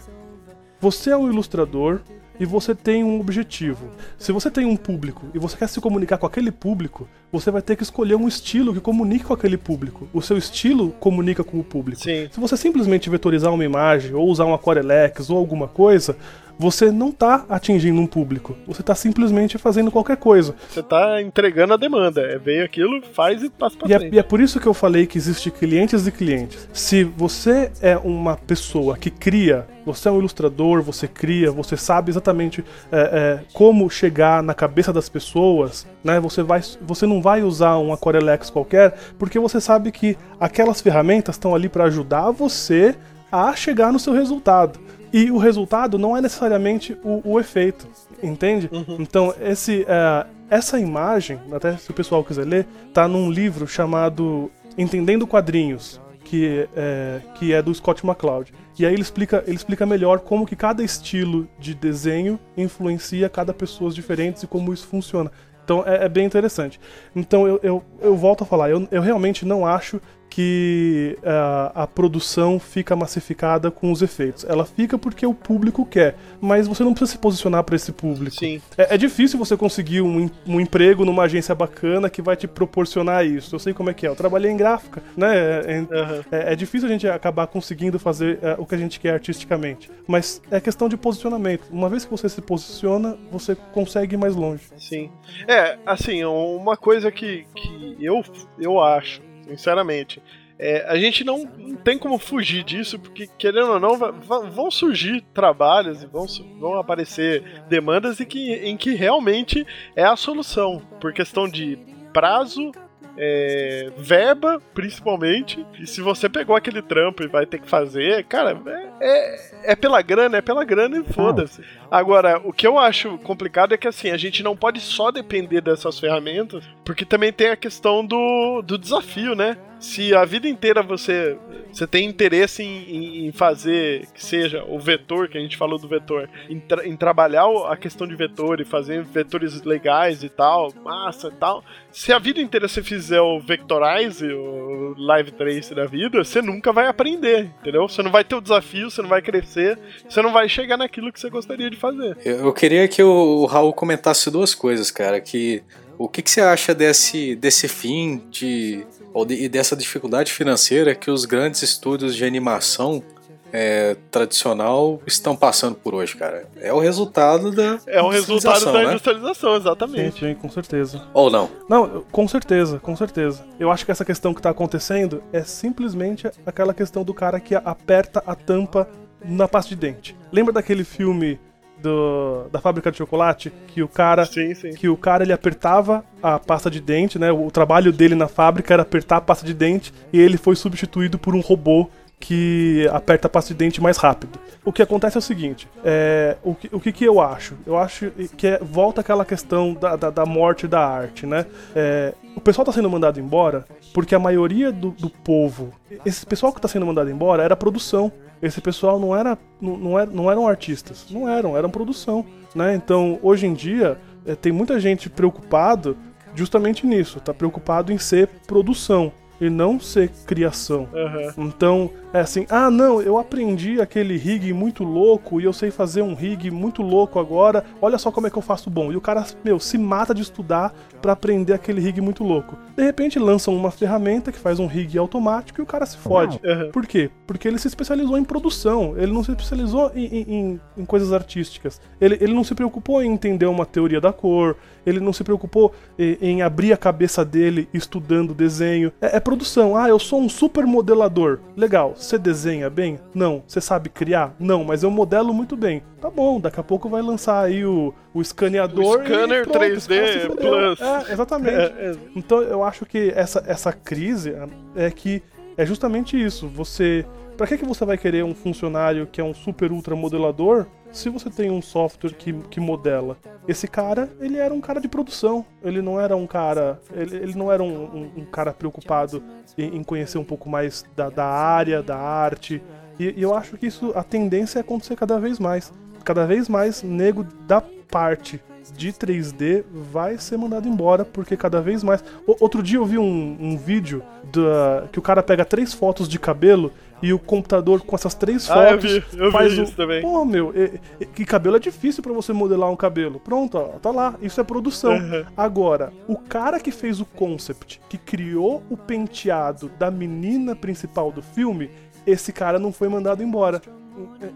você é um ilustrador e você tem um objetivo. Se você tem um público e você quer se comunicar com aquele público, você vai ter que escolher um estilo que comunique com aquele público. O seu estilo comunica com o público. Sim. Se você simplesmente vetorizar uma imagem ou usar um Aquarelex ou alguma coisa, você não tá atingindo um público. Você tá simplesmente fazendo qualquer coisa. Você tá entregando a demanda. É, veio aquilo, faz e passa pra E é, frente. e é por isso que eu falei que existe clientes e clientes. Se você é uma pessoa que cria, você é um ilustrador, você cria, você sabe exatamente é, é, como chegar na cabeça das pessoas, né? Você, vai, você não vai usar um Aquarelex qualquer, porque você sabe que aquelas ferramentas estão ali para ajudar você a chegar no seu resultado. E o resultado não é necessariamente o, o efeito, entende? Então, esse, é, essa imagem, até se o pessoal quiser ler, tá num livro chamado Entendendo Quadrinhos, que é, que é do Scott McCloud. E aí ele explica, ele explica melhor como que cada estilo de desenho influencia cada pessoas diferentes e como isso funciona. Então é, é bem interessante. Então eu, eu, eu volto a falar, eu, eu realmente não acho que ah, a produção fica massificada com os efeitos. Ela fica porque o público quer, mas você não precisa se posicionar para esse público. Sim. É, é difícil você conseguir um, um emprego numa agência bacana que vai te proporcionar isso. Eu sei como é que é. Eu trabalhei em gráfica, né? É, Aham. é, é difícil a gente acabar conseguindo fazer é, o que a gente quer artisticamente. Mas é questão de posicionamento. Uma vez que você se posiciona, você consegue ir mais longe. Sim. É, assim, uma coisa que, que eu, eu acho, sinceramente, é, a gente não, tem como fugir disso, porque querendo ou não, vão surgir trabalhos e vão, vão aparecer demandas em que, em que realmente é a solução, por questão de prazo. É, verba, principalmente. E se você pegou aquele trampo e vai ter que fazer, cara, é, é, é pela grana, é pela grana e foda-se. Agora, o que eu acho complicado é que assim, a gente não pode só depender dessas ferramentas, porque também tem a questão do, do desafio, né? Se a vida inteira você, você tem interesse em, em- fazer que seja o vetor, que a gente falou do vetor, em, tra- em trabalhar a questão de vetor e fazer vetores legais e tal, massa e tal. Se a vida inteira você fizer o Vectorize, o Live Trace da vida, você nunca vai aprender, entendeu? Você não vai ter o desafio, você não vai crescer, você não vai chegar naquilo que você gostaria de fazer. Eu, queria que o Raul comentasse duas coisas, cara. Que o que, que você acha desse, desse fim de, ou de- e dessa dificuldade financeira que os grandes estúdios de animação é, tradicional estão passando por hoje, cara? É o resultado da É o resultado industrialização, da né? industrialização, Sim, exatamente. sim, com certeza. Ou não? Não, com certeza, com certeza. Eu acho que essa questão que tá acontecendo é simplesmente aquela questão do cara que aperta a tampa na pasta de dente. Lembra daquele filme do, da fábrica de chocolate que o cara Sim, sim. que o cara ele apertava a pasta de dente, né? O trabalho dele na fábrica era apertar a pasta de dente e ele foi substituído por um robô que aperta a pasta de dente mais rápido. O que acontece é o seguinte: é, o, que, o que que eu acho? Eu acho que é- volta aquela questão da, da, da morte da arte, né? É, o pessoal tá sendo mandado embora porque a maioria do, do povo, esse pessoal que tá sendo mandado embora era produção. Esse pessoal não era, não, não, era, não eram artistas, não eram, eram produção, né? Então, hoje em dia, é, tem muita gente preocupado justamente nisso, tá preocupado em ser produção e não ser criação. Aham. Então, é assim, ah, não, eu aprendi aquele rig muito louco e eu sei fazer um rig muito louco agora, olha só como é que eu faço bom. E o cara, meu, se mata de estudar pra aprender aquele rig muito louco. De repente lançam uma ferramenta que faz um rig automático e o cara se fode. Aham. Por quê? Porque ele se especializou em produção, ele não se especializou em, em- em- em coisas artísticas. Ele, ele não se preocupou em entender uma teoria da cor, ele não se preocupou em, abrir a cabeça dele estudando desenho. É, é produção. Ah, eu sou um super modelador. Legal. Você desenha bem? Não. Você sabe criar? Não, mas eu modelo muito bem. Tá bom, daqui a pouco vai lançar aí o, o escaneador. O scanner e pronto, esse cara 3D se fudeu. Plus. É, exatamente. É, é. Então eu acho que essa, essa crise é que é justamente isso. Você. Pra que, que você vai querer um funcionário que é um super ultra modelador se você tem um software que, que modela? Esse cara, ele era um cara de produção. Ele não era um cara. Ele, ele não era um, um- um cara preocupado em, em conhecer um pouco mais da, da área, da arte. E, e eu acho que isso, a tendência é acontecer cada vez mais. Cada vez mais nego da parte de 3D vai ser mandado embora, porque cada vez mais. O- outro dia eu vi um, um vídeo da, que o cara pega três fotos de cabelo e o computador com essas três Ah, eu fotos vi, eu vi faz o. isso também. Pô, meu, e, e- que cabelo é difícil pra você modelar um cabelo. Pronto, ó, tá lá. Isso é produção. Uhum. Agora, o cara que fez o concept, que criou o penteado da menina principal do filme, esse cara não foi mandado embora.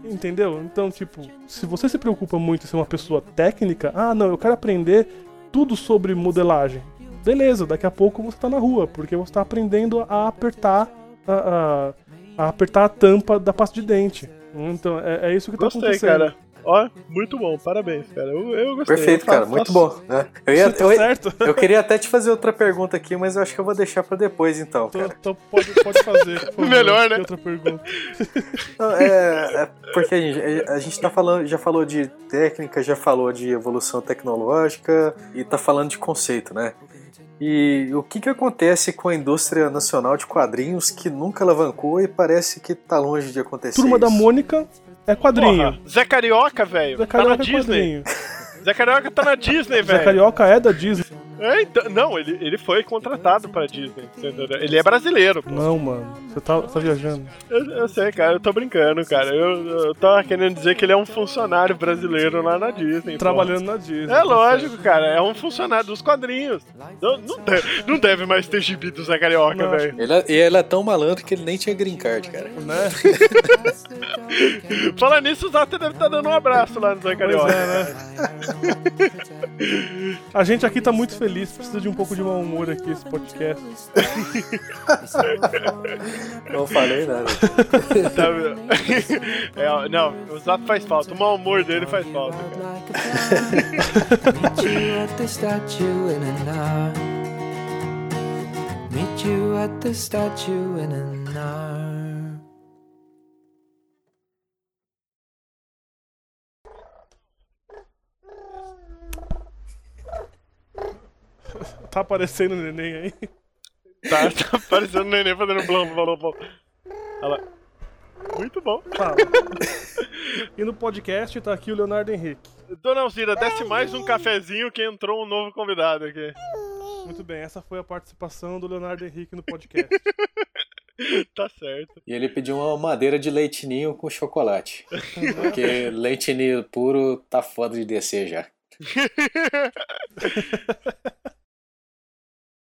Entendeu? Então, tipo, se você se preocupa muito em ser uma pessoa técnica, ah, não, eu quero aprender tudo sobre modelagem. Beleza, daqui a pouco você tá na rua, porque você tá aprendendo a apertar a, a, a apertar a tampa da pasta de dente. Então, é, é isso que tá Gostei, acontecendo. cara. Ó, muito bom, parabéns, cara. Eu, eu gostei. Perfeito, cara, muito bom. né? Eu, ia- Tá eu- certo? eu queria até te fazer outra pergunta aqui, mas eu acho que eu vou deixar pra depois então, Então, cara. então pode, pode fazer. Melhor, né? Outra pergunta. Não, É, é porque a gente, a gente tá falando, já falou de técnica, já falou de evolução tecnológica e tá falando de conceito, né? E o que que acontece com a indústria nacional de quadrinhos que nunca alavancou e parece que tá longe de acontecer Turma da isso? Mônica é quadrinho. Porra, Zé Carioca, velho. Zé Tá na Carioca é Disney. quadrinho. Zé Carioca tá na Disney, Zé velho. Carioca é da Disney. É, então, não, ele, ele foi contratado pra Disney. entendeu? Ele é brasileiro, pô. Não, mano. Você tá, tá viajando. Eu, eu sei, cara, eu tô brincando, cara. Eu, eu tava querendo dizer que ele é um funcionário brasileiro lá na Disney. pô. Trabalhando na Disney. É lógico, cara. É um funcionário dos quadrinhos. Não, não, deve, não deve mais ter gibi do Zé Carioca, velho. Ele, é- e ele é tão malandro que ele nem tinha green card, cara. Né? Fala nisso, o Zata deve estar dando um abraço lá no Zé Pois Carioca. é, né? A gente aqui tá muito feliz, precisa de um pouco de mau humor aqui esse podcast. Não falei nada. Tá? É, não, o Zata faz falta. O mau humor dele faz falta. Meet you at the statue in an hour. Tá aparecendo o neném aí. Tá, tá parecendo um neném fazendo blá blá blá lá. Muito bom. Fala. E no podcast tá aqui o Leonardo Henrique. Dona Alzira, desce mais um cafezinho que entrou um novo convidado aqui. Muito bem, essa foi a participação do Leonardo Henrique no podcast. Tá certo. E ele pediu uma madeira de leitinho com chocolate. Porque leitinho puro tá foda de descer já.